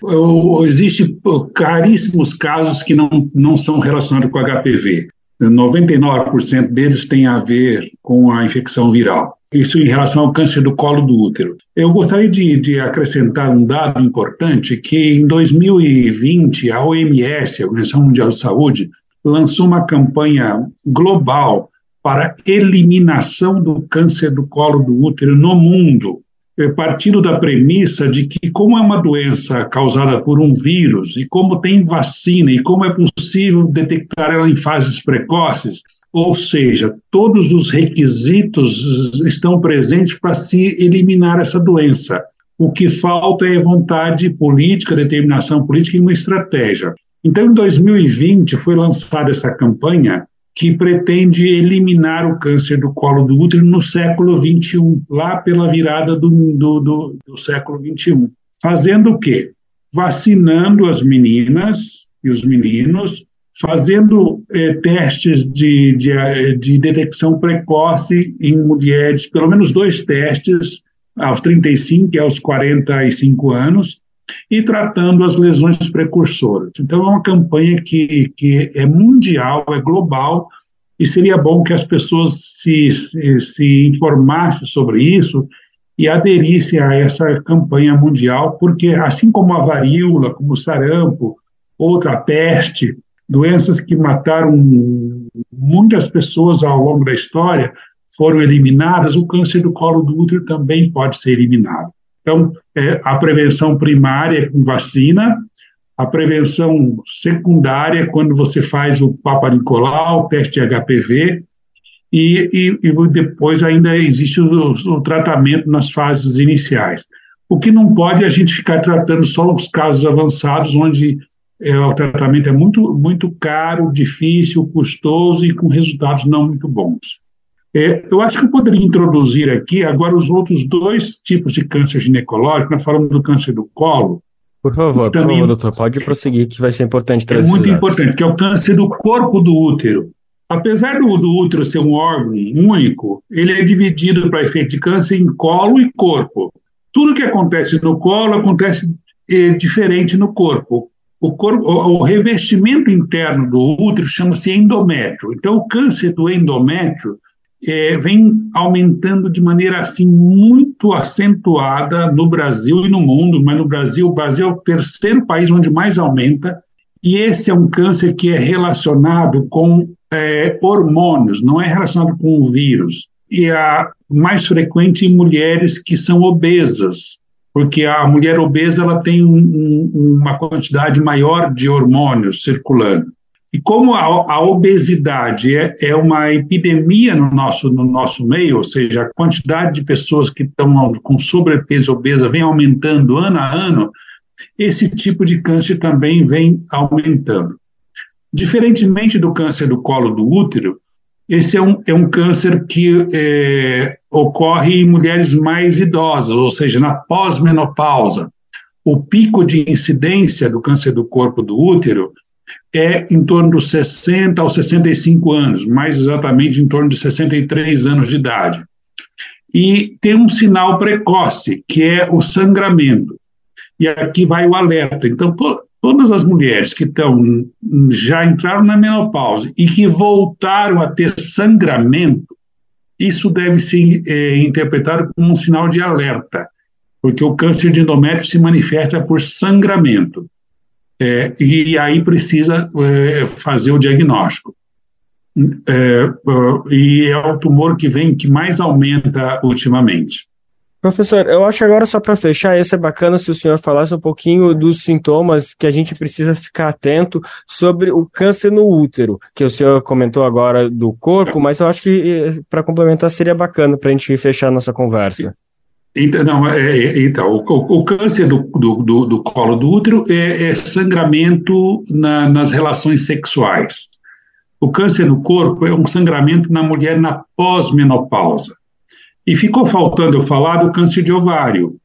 Existem caríssimos casos que não, não são relacionados com HPV. 99% deles têm a ver com a infecção viral. Isso em relação ao câncer do colo do útero. Eu gostaria de, de, acrescentar um dado importante que em 2020 a OMS, a Organização Mundial de Saúde, lançou uma campanha global para eliminação do câncer do colo do útero no mundo. É, partindo da premissa de que, como é uma doença causada por um vírus, e como tem vacina, e como é possível detectar ela em fases precoces, ou seja, todos os requisitos estão presentes para se eliminar essa doença. O que falta é vontade política, determinação política e uma estratégia. Então, em 2020, foi lançada essa campanha que pretende eliminar o câncer do colo do útero no século XXI, lá pela virada do, do, do, do século XXI. Fazendo o quê? Vacinando as meninas e os meninos, fazendo eh, testes de, de, de detecção precoce em mulheres, pelo menos dois testes, aos 35 e aos 45 anos, e tratando as lesões precursoras. Então, é uma campanha que, que é mundial, é global, e seria bom que as pessoas se, se, se informassem sobre isso e aderissem a essa campanha mundial, porque assim como a varíola, como o sarampo, outra peste, doenças que mataram muitas pessoas ao longo da história, foram eliminadas, o câncer do colo do útero também pode ser eliminado. Então, é, a prevenção primária é com vacina, a prevenção secundária é quando você faz o Papa Nicolau, teste HPV, e, e, e depois ainda existe o, o, tratamento nas fases iniciais. O que não pode é a gente ficar tratando só os casos avançados, onde é, o tratamento é muito, muito caro, difícil, custoso e com resultados não muito bons. É, eu acho que eu poderia introduzir aqui agora os outros dois tipos de câncer ginecológico. Nós falamos do câncer do colo. Por favor, por favor, doutor, pode prosseguir, que vai ser importante trazer. É muito importante, que é o câncer do corpo do útero. Apesar do, do útero ser um órgão único, ele é dividido para efeito de câncer em colo e corpo. Tudo que acontece no colo acontece é, diferente no corpo. O, corpo, o, o revestimento interno do útero chama-se endométrio. Então, o câncer do endométrio é, vem aumentando de maneira assim muito acentuada no Brasil e no mundo, mas no Brasil, o Brasil é o terceiro país onde mais aumenta, e esse é um câncer que é relacionado com é, hormônios, não é relacionado com o vírus. E é mais frequente em mulheres que são obesas, porque a mulher obesa ela tem um, uma quantidade maior de hormônios circulando. E como a, a obesidade é, é, uma epidemia no nosso, no nosso meio, ou seja, a quantidade de pessoas que estão com sobrepeso obesa vem aumentando ano a ano, esse tipo de câncer também vem aumentando. Diferentemente do câncer do colo do útero, esse é um, é um câncer que é, ocorre em mulheres mais idosas, ou seja, na pós-menopausa. O pico de incidência do câncer do corpo do útero é em torno dos 60 aos 65 anos, mais exatamente em torno de 63 anos de idade. E tem um sinal precoce, que é o sangramento. E aqui vai o alerta. Então, to todas as mulheres que estão já entraram na menopausa e que voltaram a ter sangramento, isso deve ser é, interpretado como um sinal de alerta, porque o câncer de endométrio se manifesta por sangramento. É, e aí precisa é, fazer o diagnóstico. É, e é o tumor que vem que mais aumenta ultimamente. Professor, eu acho agora só para fechar, esse é bacana se o senhor falasse um pouquinho dos sintomas que a gente precisa ficar atento sobre o câncer no útero, que o senhor comentou agora do corpo, mas eu acho que para complementar seria bacana para a gente fechar a nossa conversa. Então, não, é, é, então o, o, câncer do, do, do, colo do útero é, é sangramento na, nas relações sexuais. O câncer no corpo é um sangramento na mulher na pós-menopausa. E ficou faltando eu falar do câncer de ovário.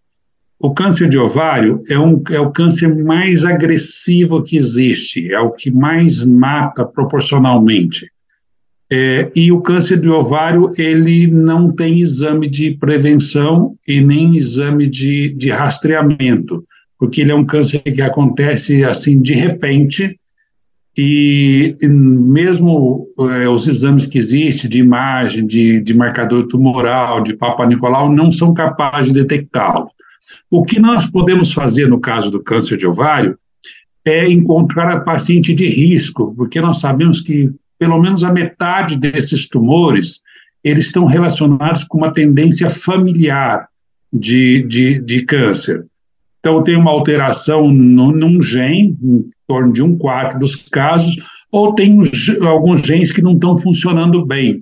O câncer de ovário é, um, é o câncer mais agressivo que existe, é o que mais mata proporcionalmente. É, e o câncer de ovário, ele não tem exame de prevenção e nem exame de, de rastreamento, porque ele é um câncer que acontece assim de repente, e, e mesmo é, os exames que existem de imagem, de, de marcador tumoral, de Papa Nicolau, não são capazes de detectá-lo. O que nós podemos fazer no caso do câncer de ovário é encontrar a paciente de risco, porque nós sabemos que pelo menos a metade desses tumores, eles estão relacionados com uma tendência familiar. de, de, de câncer. Então, tem uma alteração no, num gene, em torno de um quarto dos casos, ou tem alguns genes que não estão funcionando bem.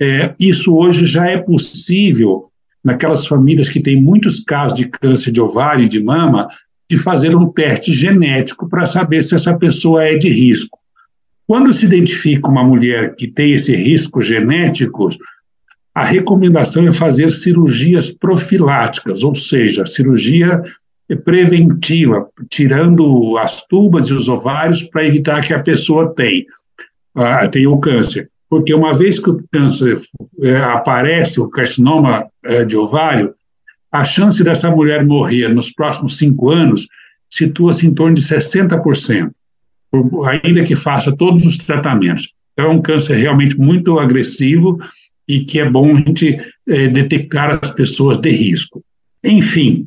É, isso hoje já é possível naquelas famílias que têm muitos casos de câncer de ovário e de mama, de fazer um teste genético para saber se essa pessoa é de risco. Quando se identifica uma mulher que tem esse risco genético, a recomendação é fazer cirurgias profiláticas, ou seja, cirurgia preventiva, tirando as tubas e os ovários para evitar que a pessoa tenha, uh, tenha o câncer. Porque uma vez que o câncer é, aparece, o carcinoma é, de ovário, a chance dessa mulher morrer nos próximos cinco anos situa-se em torno de 60%, ainda que faça todos os tratamentos. Então, é um câncer realmente muito agressivo e que é bom a gente é, detectar as pessoas de risco. Enfim,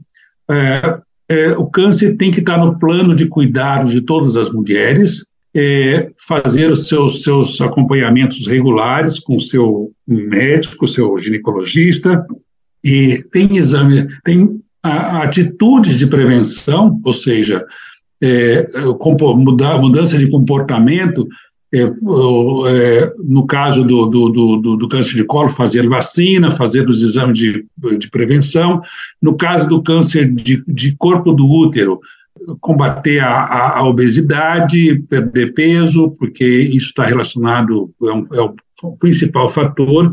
é, é, o câncer tem que estar no plano de cuidados de todas as mulheres, é, fazer os seus, seus acompanhamentos regulares com seu médico, seu ginecologista, e tem exame, tem atitudes de prevenção, ou seja, é, mudar, mudança de comportamento, é, é, no caso do, do, do, do, câncer de colo, fazer vacina, fazer os exames de, de prevenção, no caso do câncer de, de corpo do útero, combater a, a, a, obesidade, perder peso, porque isso está relacionado, é, um, é o principal fator,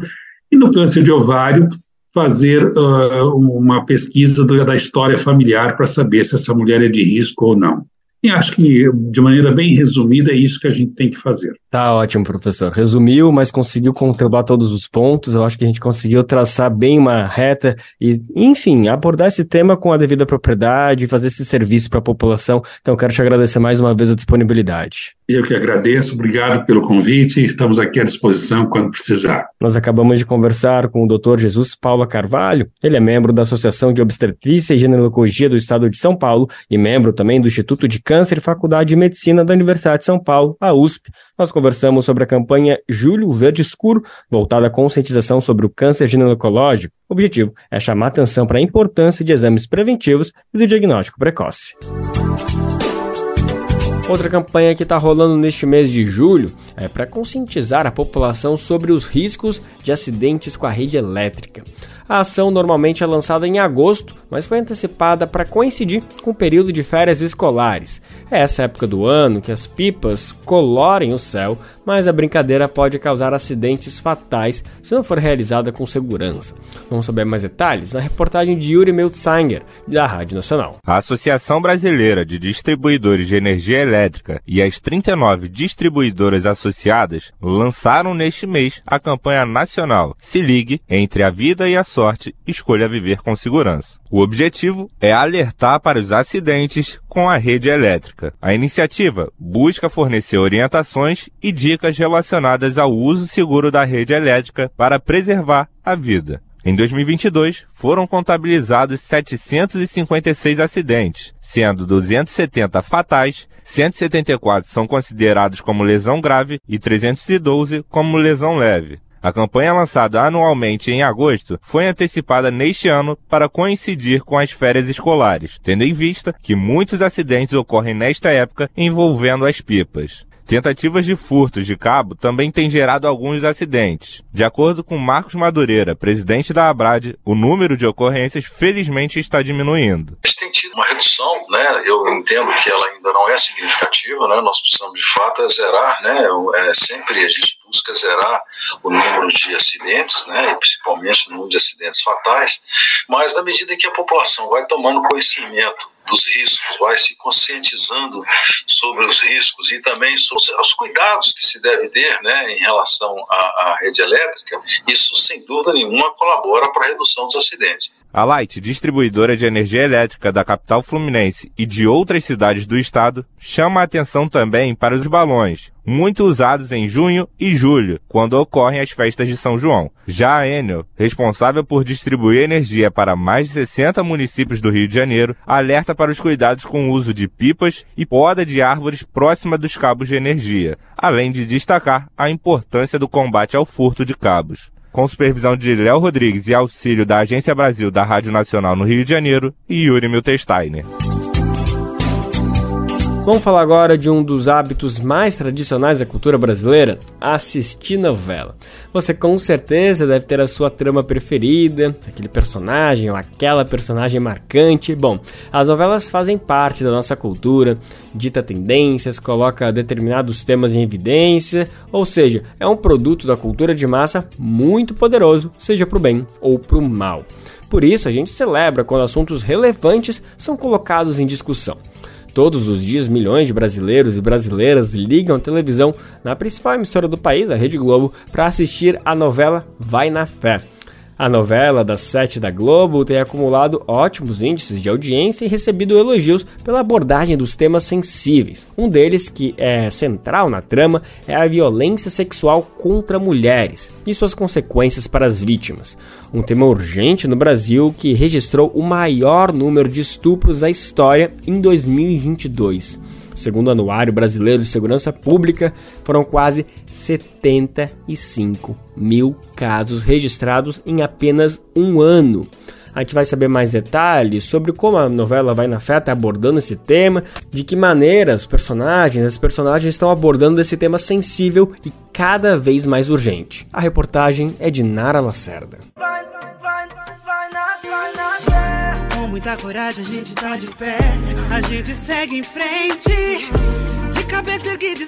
e no câncer de ovário, fazer uh, uma pesquisa da história familiar para saber se essa mulher é de risco ou não. E acho que, de maneira bem resumida, é isso que a gente tem que fazer. Tá ótimo, professor. Resumiu, mas conseguiu contemplar todos os pontos. Eu acho que a gente conseguiu traçar bem uma reta e, enfim, abordar esse tema com a devida propriedade, fazer esse serviço para a população. Então, quero te agradecer mais uma vez a disponibilidade. Eu que agradeço, obrigado pelo convite. Estamos aqui à disposição quando precisar. Nós acabamos de conversar com o Dr. Jesus Paula Carvalho. Ele é membro da Associação de Obstetrícia e Ginecologia do Estado de São Paulo e membro também do Instituto de Câncer e Faculdade de Medicina da Universidade de São Paulo, a USP. Nós conversamos sobre a campanha Julho Verde Escuro, voltada à conscientização sobre o câncer ginecológico. O objetivo é chamar atenção para a importância de exames preventivos e do diagnóstico precoce. Outra campanha que está rolando neste mês de julho é para conscientizar a população sobre os riscos de acidentes com a rede elétrica. A ação normalmente é lançada em agosto, mas foi antecipada para coincidir com o período de férias escolares. É essa época do ano que as pipas colorem o céu, mas a brincadeira pode causar acidentes fatais se não for realizada com segurança. Vamos saber mais detalhes na reportagem de Yuri Meltsanger, da Rádio Nacional. A Associação Brasileira de Distribuidores de Energia Elétrica e as 39 distribuidoras associadas lançaram neste mês a campanha nacional Se Ligue Entre a Vida e a Sorte, Escolha Viver com Segurança. O objetivo é alertar para os acidentes com a rede elétrica. A iniciativa busca fornecer orientações e dicas relacionadas ao uso seguro da rede elétrica para preservar a vida. Em 2022, foram contabilizados 756 acidentes, sendo 270 fatais, 174 são considerados como lesão grave e 312 como lesão leve. A campanha lançada anualmente em agosto foi antecipada neste ano para coincidir com as férias escolares, tendo em vista que muitos acidentes ocorrem nesta época envolvendo as pipas. Tentativas de furtos de cabo também têm gerado alguns acidentes. De acordo com Marcos Madureira, presidente da Abrad, o número de ocorrências felizmente está diminuindo. Tem tido uma redução, né? Eu entendo que ela ainda não é significativa, né? Nós precisamos de fato é zerar, né? É sempre a gente busca zerar o número de acidentes, né? E principalmente o número de acidentes fatais. Mas na medida que a população vai tomando conhecimento dos riscos, vai se conscientizando sobre os riscos e também sobre os cuidados que se deve ter né, em relação à, à rede elétrica, isso sem dúvida nenhuma colabora para a redução dos acidentes. A Light, distribuidora de energia elétrica da capital fluminense e de outras cidades do estado, chama a atenção também para os balões, muito usados em junho e julho, quando ocorrem as festas de São João. Já a Enel, responsável por distribuir energia para mais de 60 municípios do Rio de Janeiro, alerta para os cuidados com o uso de pipas e poda de árvores próxima dos cabos de energia, além de destacar a importância do combate ao furto de cabos. Com supervisão de Léo Rodrigues e auxílio da Agência Brasil da Rádio Nacional no Rio de Janeiro e Yuri Miltensteiner. Vamos falar agora de um dos hábitos mais tradicionais da cultura brasileira: assistir novela. Você com certeza deve ter a sua trama preferida, aquele personagem ou aquela personagem marcante. Bom, as novelas fazem parte da nossa cultura, dita tendências, coloca determinados temas em evidência, ou seja, é um produto da cultura de massa muito poderoso, seja para o bem ou para o mal. Por isso, a gente celebra quando assuntos relevantes são colocados em discussão. Todos os dias, milhões de brasileiros e brasileiras ligam a televisão na principal emissora do país, a Rede Globo, para assistir a novela Vai na Fé. A novela das sete da Globo tem acumulado ótimos índices de audiência e recebido elogios pela abordagem dos temas sensíveis. Um deles, que é central na trama, é a violência sexual contra mulheres e suas consequências para as vítimas. Um tema urgente no Brasil que registrou o maior número de estupros da história em 2022. Segundo o Anuário Brasileiro de Segurança Pública, foram quase 75 mil casos registrados em apenas um ano. A gente vai saber mais detalhes sobre como a novela Vai na Fé tá abordando esse tema, de que maneira os personagens, as personagens estão abordando esse tema sensível e cada vez mais urgente. A reportagem é de Nara Lacerda. Com muita coragem a gente tá de pé, a gente segue em frente.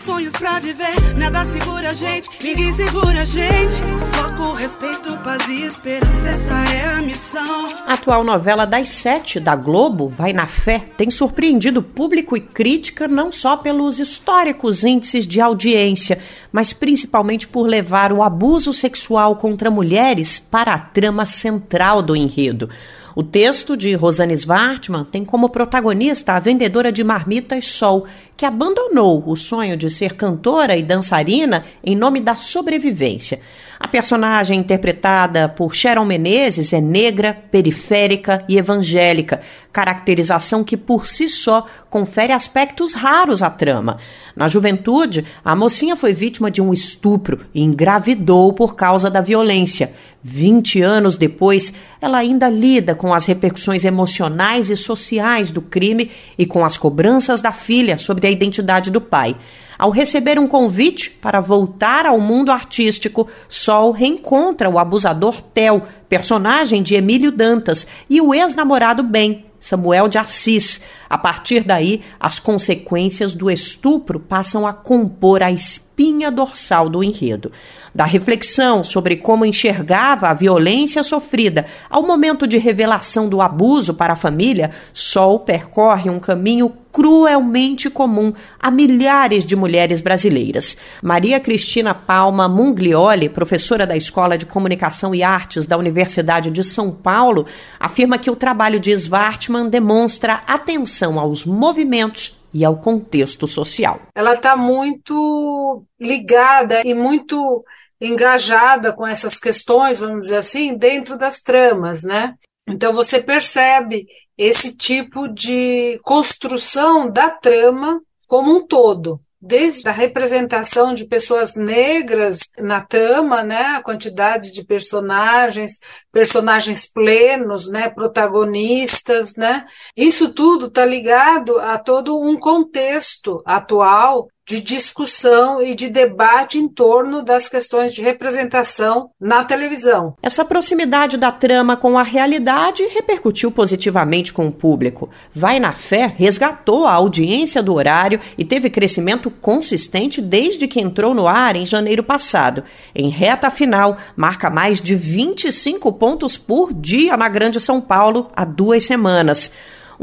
Sonhos pra viver. Nada segura a gente, ninguém segura a gente. Só com respeito, paz e esperança, essa é a missão. A atual novela das sete da Globo, Vai na Fé, tem surpreendido público e crítica não só pelos históricos índices de audiência, mas principalmente por levar o abuso sexual contra mulheres para a trama central do enredo. O texto de Rosane Svartman tem como protagonista a vendedora de marmitas Sol, que abandonou o sonho de ser cantora e dançarina em nome da sobrevivência. A personagem interpretada por Sharon Menezes é negra, periférica e evangélica, caracterização que por si só confere aspectos raros à trama. Na juventude, a mocinha foi vítima de um estupro e engravidou por causa da violência. Vinte anos depois, ela ainda lida com as repercussões emocionais e sociais do crime e com as cobranças da filha sobre a identidade do pai. Ao receber um convite para voltar ao mundo artístico, Sol reencontra o abusador Theo, personagem de Emílio Dantas, e o ex-namorado Ben, Samuel de Assis. A partir daí, as consequências do estupro passam a compor a espinha dorsal do enredo da reflexão sobre como enxergava a violência sofrida ao momento de revelação do abuso para a família, Sol percorre um caminho cruelmente comum a milhares de mulheres brasileiras. Maria Cristina Palma Munglioli, professora da Escola de Comunicação e Artes da Universidade de São Paulo, afirma que o trabalho de Svartman demonstra atenção aos movimentos e ao contexto social. Ela está muito ligada e muito engajada com essas questões, vamos dizer assim, dentro das tramas, né? Então você percebe esse tipo de construção da trama como um todo, desde a representação de pessoas negras na trama, né, a quantidade de personagens, personagens plenos, né, protagonistas, né, isso tudo está ligado a todo um contexto atual de discussão e de debate em torno das questões de representação na televisão. Essa proximidade da trama com a realidade repercutiu positivamente com o público. Vai na Fé resgatou a audiência do horário e teve crescimento consistente desde que entrou no ar em janeiro passado. Em reta final, marca mais de 25 pontos por dia na Grande São Paulo há duas semanas.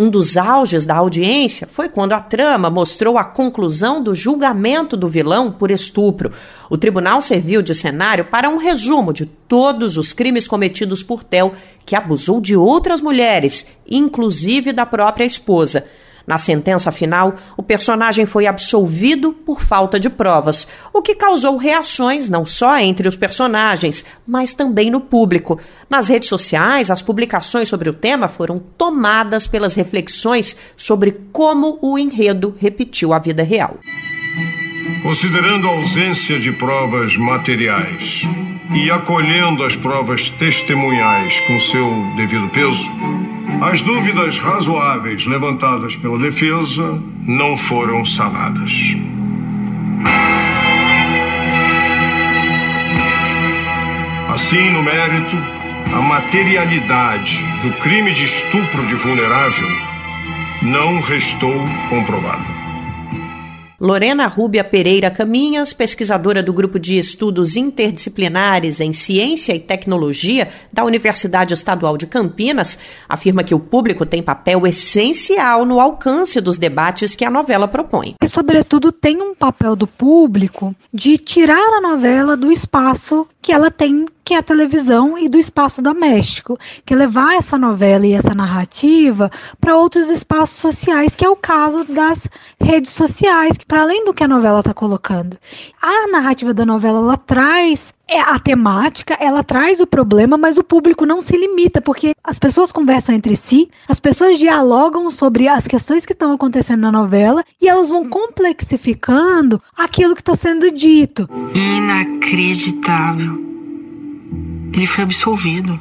Um dos auges da audiência foi quando a trama mostrou a conclusão do julgamento do vilão por estupro. O tribunal serviu de cenário para um resumo de todos os crimes cometidos por Tel, que abusou de outras mulheres, inclusive da própria esposa. Na sentença final, o personagem foi absolvido por falta de provas, o que causou reações não só entre os personagens, mas também no público. Nas redes sociais, as publicações sobre o tema foram tomadas pelas reflexões sobre como o enredo repetiu a vida real. Considerando a ausência de provas materiais e acolhendo as provas testemunhais com seu devido peso, as dúvidas razoáveis levantadas pela defesa não foram sanadas. Assim, no mérito, a materialidade do crime de estupro de vulnerável não restou comprovada. Lorena Rúbia Pereira Caminhas, pesquisadora do Grupo de Estudos Interdisciplinares em Ciência e Tecnologia da Universidade Estadual de Campinas, afirma que o público tem papel essencial no alcance dos debates que a novela propõe. E, sobretudo, tem um papel do público de tirar a novela do espaço que ela tem que é a televisão e do espaço doméstico, que é levar essa novela e essa narrativa para outros espaços sociais, que é o caso das redes sociais, para além do que a novela está colocando. A narrativa da novela ela traz é a temática, ela traz o problema, mas o público não se limita, porque as pessoas conversam entre si, as pessoas dialogam sobre as questões que estão acontecendo na novela e elas vão complexificando aquilo que está sendo dito. Inacreditável. Ele foi absolvido.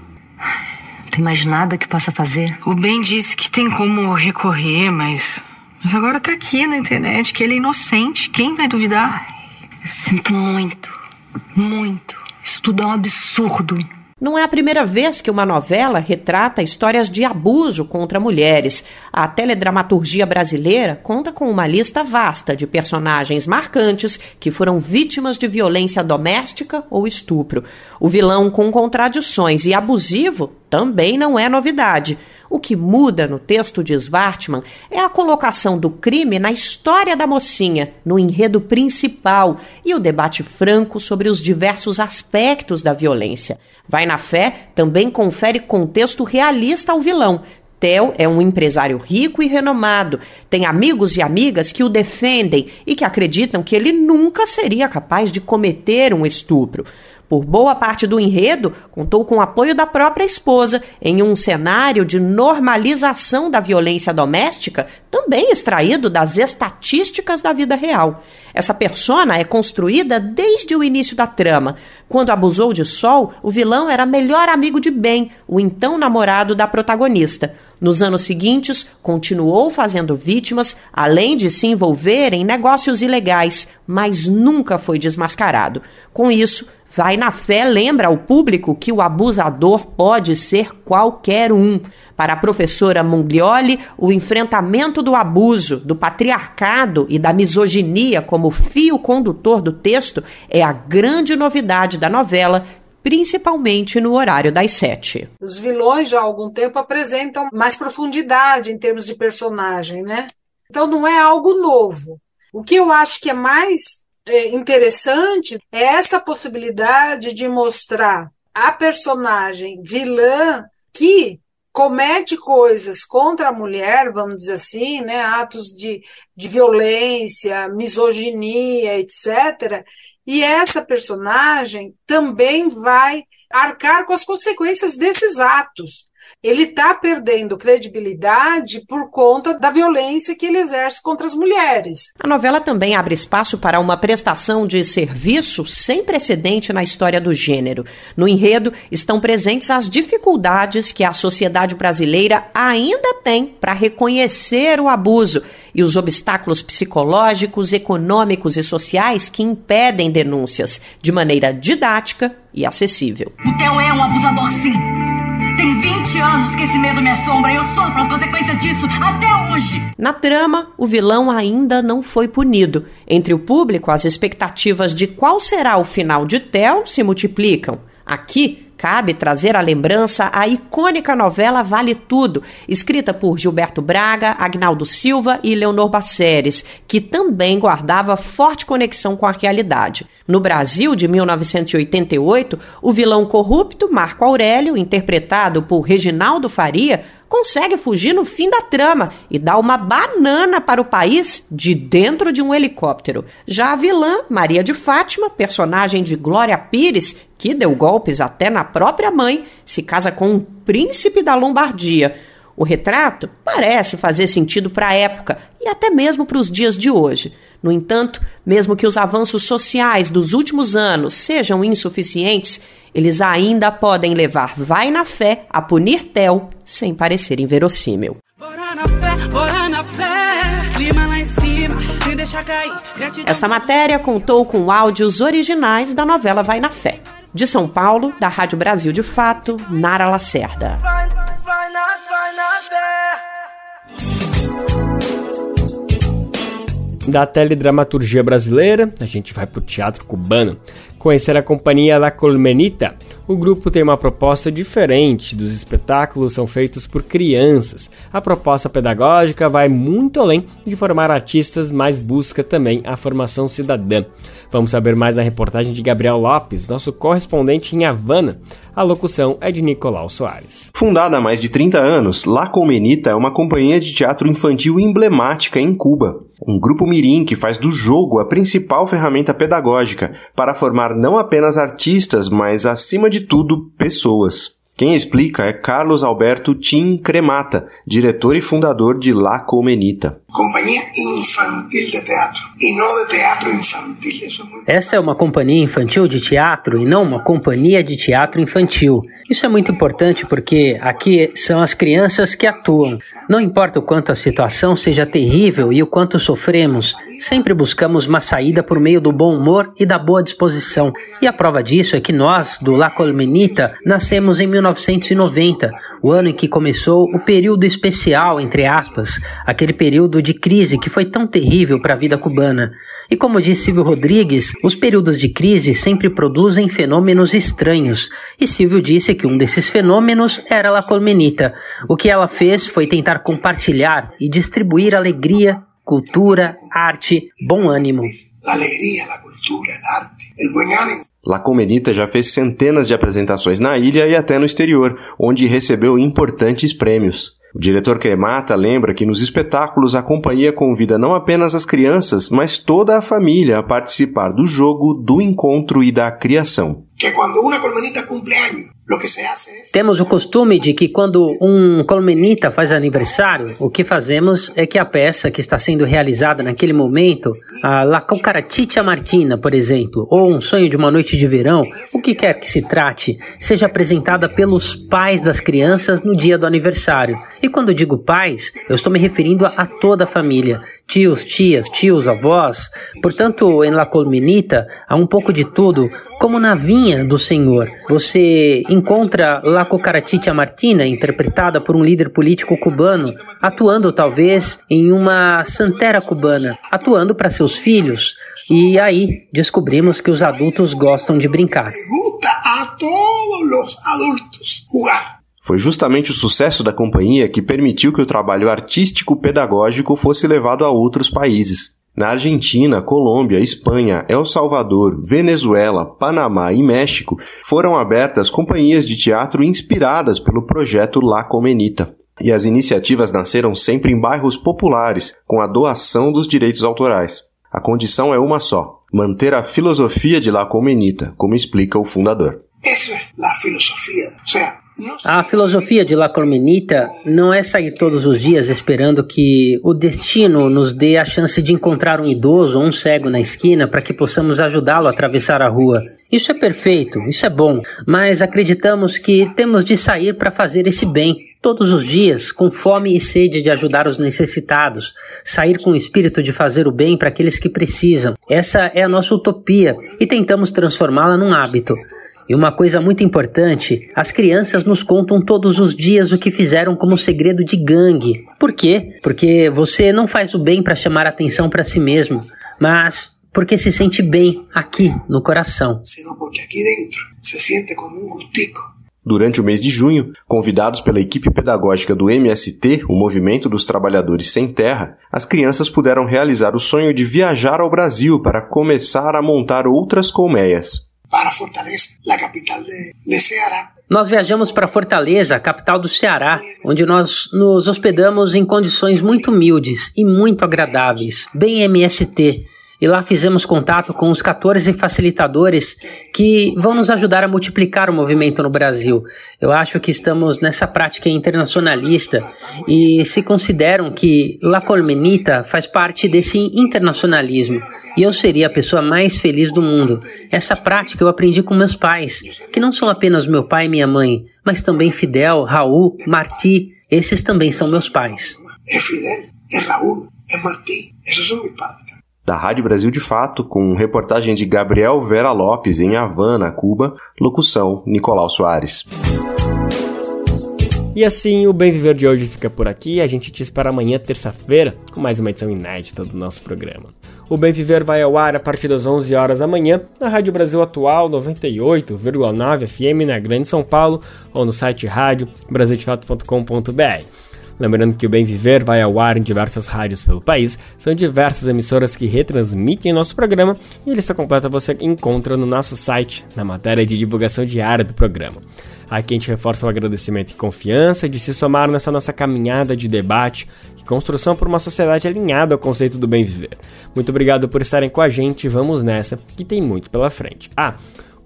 Tem mais nada que possa fazer? O Ben disse que tem como recorrer, mas. Mas agora tá aqui na internet que ele é inocente. Quem vai duvidar? Ai, eu sinto muito. Muito. Isso tudo é um absurdo. Não é a primeira vez que uma novela retrata histórias de abuso contra mulheres. A teledramaturgia brasileira conta com uma lista vasta de personagens marcantes que foram vítimas de violência doméstica ou estupro. O vilão com contradições e abusivo também não é novidade. O que muda no texto de Svartman é a colocação do crime na história da mocinha, no enredo principal, e o debate franco sobre os diversos aspectos da violência. Vai na Fé também confere contexto realista ao vilão. Theo é um empresário rico e renomado, tem amigos e amigas que o defendem e que acreditam que ele nunca seria capaz de cometer um estupro por boa parte do enredo, contou com o apoio da própria esposa em um cenário de normalização da violência doméstica, também extraído das estatísticas da vida real. Essa persona é construída desde o início da trama. Quando abusou de Sol, o vilão era melhor amigo de Ben, o então namorado da protagonista. Nos anos seguintes, continuou fazendo vítimas, além de se envolver em negócios ilegais, mas nunca foi desmascarado. Com isso, Vai na Fé lembra ao público que o abusador pode ser qualquer um. Para a professora Munglioli, o enfrentamento do abuso, do patriarcado e da misoginia como fio condutor do texto é a grande novidade da novela, principalmente no horário das sete. Os vilões já há algum tempo apresentam mais profundidade em termos de personagem, né? Então não é algo novo. O que eu acho que é mais interessante é essa possibilidade de mostrar a personagem vilã que comete coisas contra a mulher, vamos dizer assim, né, atos de, de violência, misoginia, etc. E essa personagem também vai arcar com as consequências desses atos ele está perdendo credibilidade por conta da violência que ele exerce contra as mulheres. A novela também abre espaço para uma prestação de serviço sem precedente na história do gênero. No enredo estão presentes as dificuldades que a sociedade brasileira ainda tem para reconhecer o abuso e os obstáculos psicológicos, econômicos e sociais que impedem denúncias de maneira didática e acessível. O Theo é um abusador, sim. Tem 20 anos que esse medo me assombra e eu sofro as consequências disso até hoje. Na trama, o vilão ainda não foi punido. Entre o público, as expectativas de qual será o final de Theo se multiplicam. Aqui, Cabe trazer à lembrança a icônica novela Vale Tudo, escrita por Gilberto Braga, Agnaldo Silva e Leonor Baceres, que também guardava forte conexão com a realidade. No Brasil de 1988, o vilão corrupto Marco Aurélio, interpretado por Reginaldo Faria, consegue fugir no fim da trama e dá uma banana para o país de dentro de um helicóptero. Já a vilã, Maria de Fátima, personagem de Glória Pires, que deu golpes até na própria mãe, se casa com um príncipe da Lombardia. O retrato parece fazer sentido para a época e até mesmo para os dias de hoje. No entanto, mesmo que os avanços sociais dos últimos anos sejam insuficientes, eles ainda podem levar Vai na Fé a punir Tel sem parecer inverossímil. Bora na fé, bora na fé, clima lá em cima, cair. Esta matéria contou com áudios originais da novela Vai na Fé. De São Paulo, da Rádio Brasil de Fato, Nara Lacerda. Vai, vai vai da teledramaturgia brasileira, a gente vai para o teatro cubano. Conhecer a companhia La Colmenita. O grupo tem uma proposta diferente, dos espetáculos são feitos por crianças. A proposta pedagógica vai muito além de formar artistas, mas busca também a formação cidadã. Vamos saber mais na reportagem de Gabriel Lopes, nosso correspondente em Havana. A locução é de Nicolau Soares. Fundada há mais de 30 anos, La Comenita é uma companhia de teatro infantil emblemática em Cuba. Um grupo mirim que faz do jogo a principal ferramenta pedagógica para formar não apenas artistas, mas acima de tudo pessoas. Quem explica é Carlos Alberto Tim Cremata, diretor e fundador de La Comenita. Companhia infantil de teatro e não de teatro infantil. É Essa é uma companhia infantil de teatro e não uma companhia de teatro infantil. Isso é muito importante porque aqui são as crianças que atuam. Não importa o quanto a situação seja terrível e o quanto sofremos, sempre buscamos uma saída por meio do bom humor e da boa disposição. E a prova disso é que nós, do La Colmenita, nascemos em 1990, o ano em que começou o período especial, entre aspas, aquele período de crise que foi tão terrível para a vida cubana. E como disse Silvio Rodrigues, os períodos de crise sempre produzem fenômenos estranhos. E Silvio disse que um desses fenômenos era La Colmenita. O que ela fez foi tentar compartilhar e distribuir alegria, cultura, arte, bom ânimo. A alegria, a cultura, a arte, o bom ânimo. La Comenita já fez centenas de apresentações na ilha e até no exterior, onde recebeu importantes prêmios. O diretor Cremata lembra que nos espetáculos a companhia convida não apenas as crianças, mas toda a família a participar do jogo, do encontro e da criação. Que quando uma colmenita cumple años, temos o costume de que quando um colmenita faz aniversário, o que fazemos é que a peça que está sendo realizada naquele momento, a La Cucarachicha Martina, por exemplo, ou Um Sonho de uma Noite de Verão, o que quer que se trate, seja apresentada pelos pais das crianças no dia do aniversário. E quando digo pais, eu estou me referindo a toda a família, tios, tias, tios, avós. Portanto, em La Colmenita há um pouco de tudo, como na vinha do Senhor. Você encontra La Cucarachicha Martina, interpretada por um líder político cubano, atuando talvez em uma santera cubana, atuando para seus filhos. E aí descobrimos que os adultos gostam de brincar. a todos os adultos jugar. Foi justamente o sucesso da companhia que permitiu que o trabalho artístico-pedagógico fosse levado a outros países. Na Argentina, Colômbia, Espanha, El Salvador, Venezuela, Panamá e México foram abertas companhias de teatro inspiradas pelo projeto La Comenita. E as iniciativas nasceram sempre em bairros populares, com a doação dos direitos autorais. A condição é uma só: manter a filosofia de La Comenita, como explica o fundador. Essa é a filosofia. Ou seja, a filosofia de La Colmenita não é sair todos os dias esperando que o destino nos dê a chance de encontrar um idoso ou um cego na esquina para que possamos ajudá-lo a atravessar a rua. Isso é perfeito, isso é bom, mas acreditamos que temos de sair para fazer esse bem todos os dias, com fome e sede de ajudar os necessitados, sair com o espírito de fazer o bem para aqueles que precisam. Essa é a nossa utopia e tentamos transformá-la num hábito. E uma coisa muito importante, as crianças nos contam todos os dias o que fizeram como segredo de gangue. Por quê? Porque você não faz o bem para chamar atenção para si mesmo, mas porque se sente bem aqui no coração. porque aqui dentro se sente como um gustico. Durante o mês de junho, convidados pela equipe pedagógica do MST, o Movimento dos Trabalhadores Sem Terra, as crianças puderam realizar o sonho de viajar ao Brasil para começar a montar outras colmeias para Fortaleza, a capital de, de Ceará. Nós viajamos para Fortaleza, capital do Ceará, onde nós nos hospedamos em condições muito humildes e muito agradáveis, bem MST. E lá fizemos contato com os 14 facilitadores que vão nos ajudar a multiplicar o movimento no Brasil. Eu acho que estamos nessa prática internacionalista e se consideram que La Colmenita faz parte desse internacionalismo e eu seria a pessoa mais feliz do mundo. Essa prática eu aprendi com meus pais, que não são apenas meu pai e minha mãe, mas também Fidel, Raul, Marti, esses também são meus pais. É Fidel, é Raul, é Marti, esses são meus pais da Rádio Brasil de Fato, com reportagem de Gabriel Vera Lopes em Havana, Cuba, locução Nicolau Soares. E assim, o Bem Viver de hoje fica por aqui. A gente te espera amanhã, terça-feira, com mais uma edição inédita do nosso programa. O Bem Viver vai ao ar a partir das 11 horas da manhã na Rádio Brasil Atual 98,9 FM na Grande São Paulo ou no site rádio brasildefato.com.br. Lembrando que o Bem Viver vai ao ar em diversas rádios pelo país, são diversas emissoras que retransmitem nosso programa e lista completa você encontra no nosso site, na matéria de divulgação diária do programa. Aqui a gente reforça o agradecimento e confiança de se somar nessa nossa caminhada de debate e construção por uma sociedade alinhada ao conceito do bem viver. Muito obrigado por estarem com a gente, vamos nessa, que tem muito pela frente. Ah,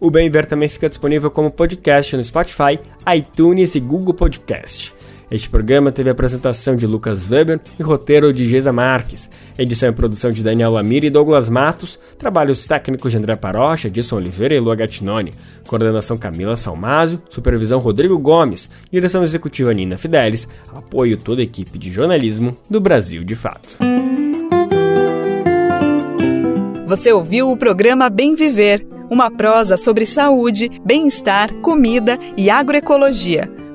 o Bem Viver também fica disponível como podcast no Spotify, iTunes e Google Podcast. Este programa teve apresentação de Lucas Weber e roteiro de Geisa Marques, edição e produção de Daniel Lamir e Douglas Matos, trabalhos técnicos de André Parocha, Edson Oliveira e Lua Gattinoni, coordenação Camila Salmásio, supervisão Rodrigo Gomes, direção executiva Nina Fidelis, apoio toda a equipe de jornalismo do Brasil de Fato. Você ouviu o programa Bem Viver, uma prosa sobre saúde, bem-estar, comida e agroecologia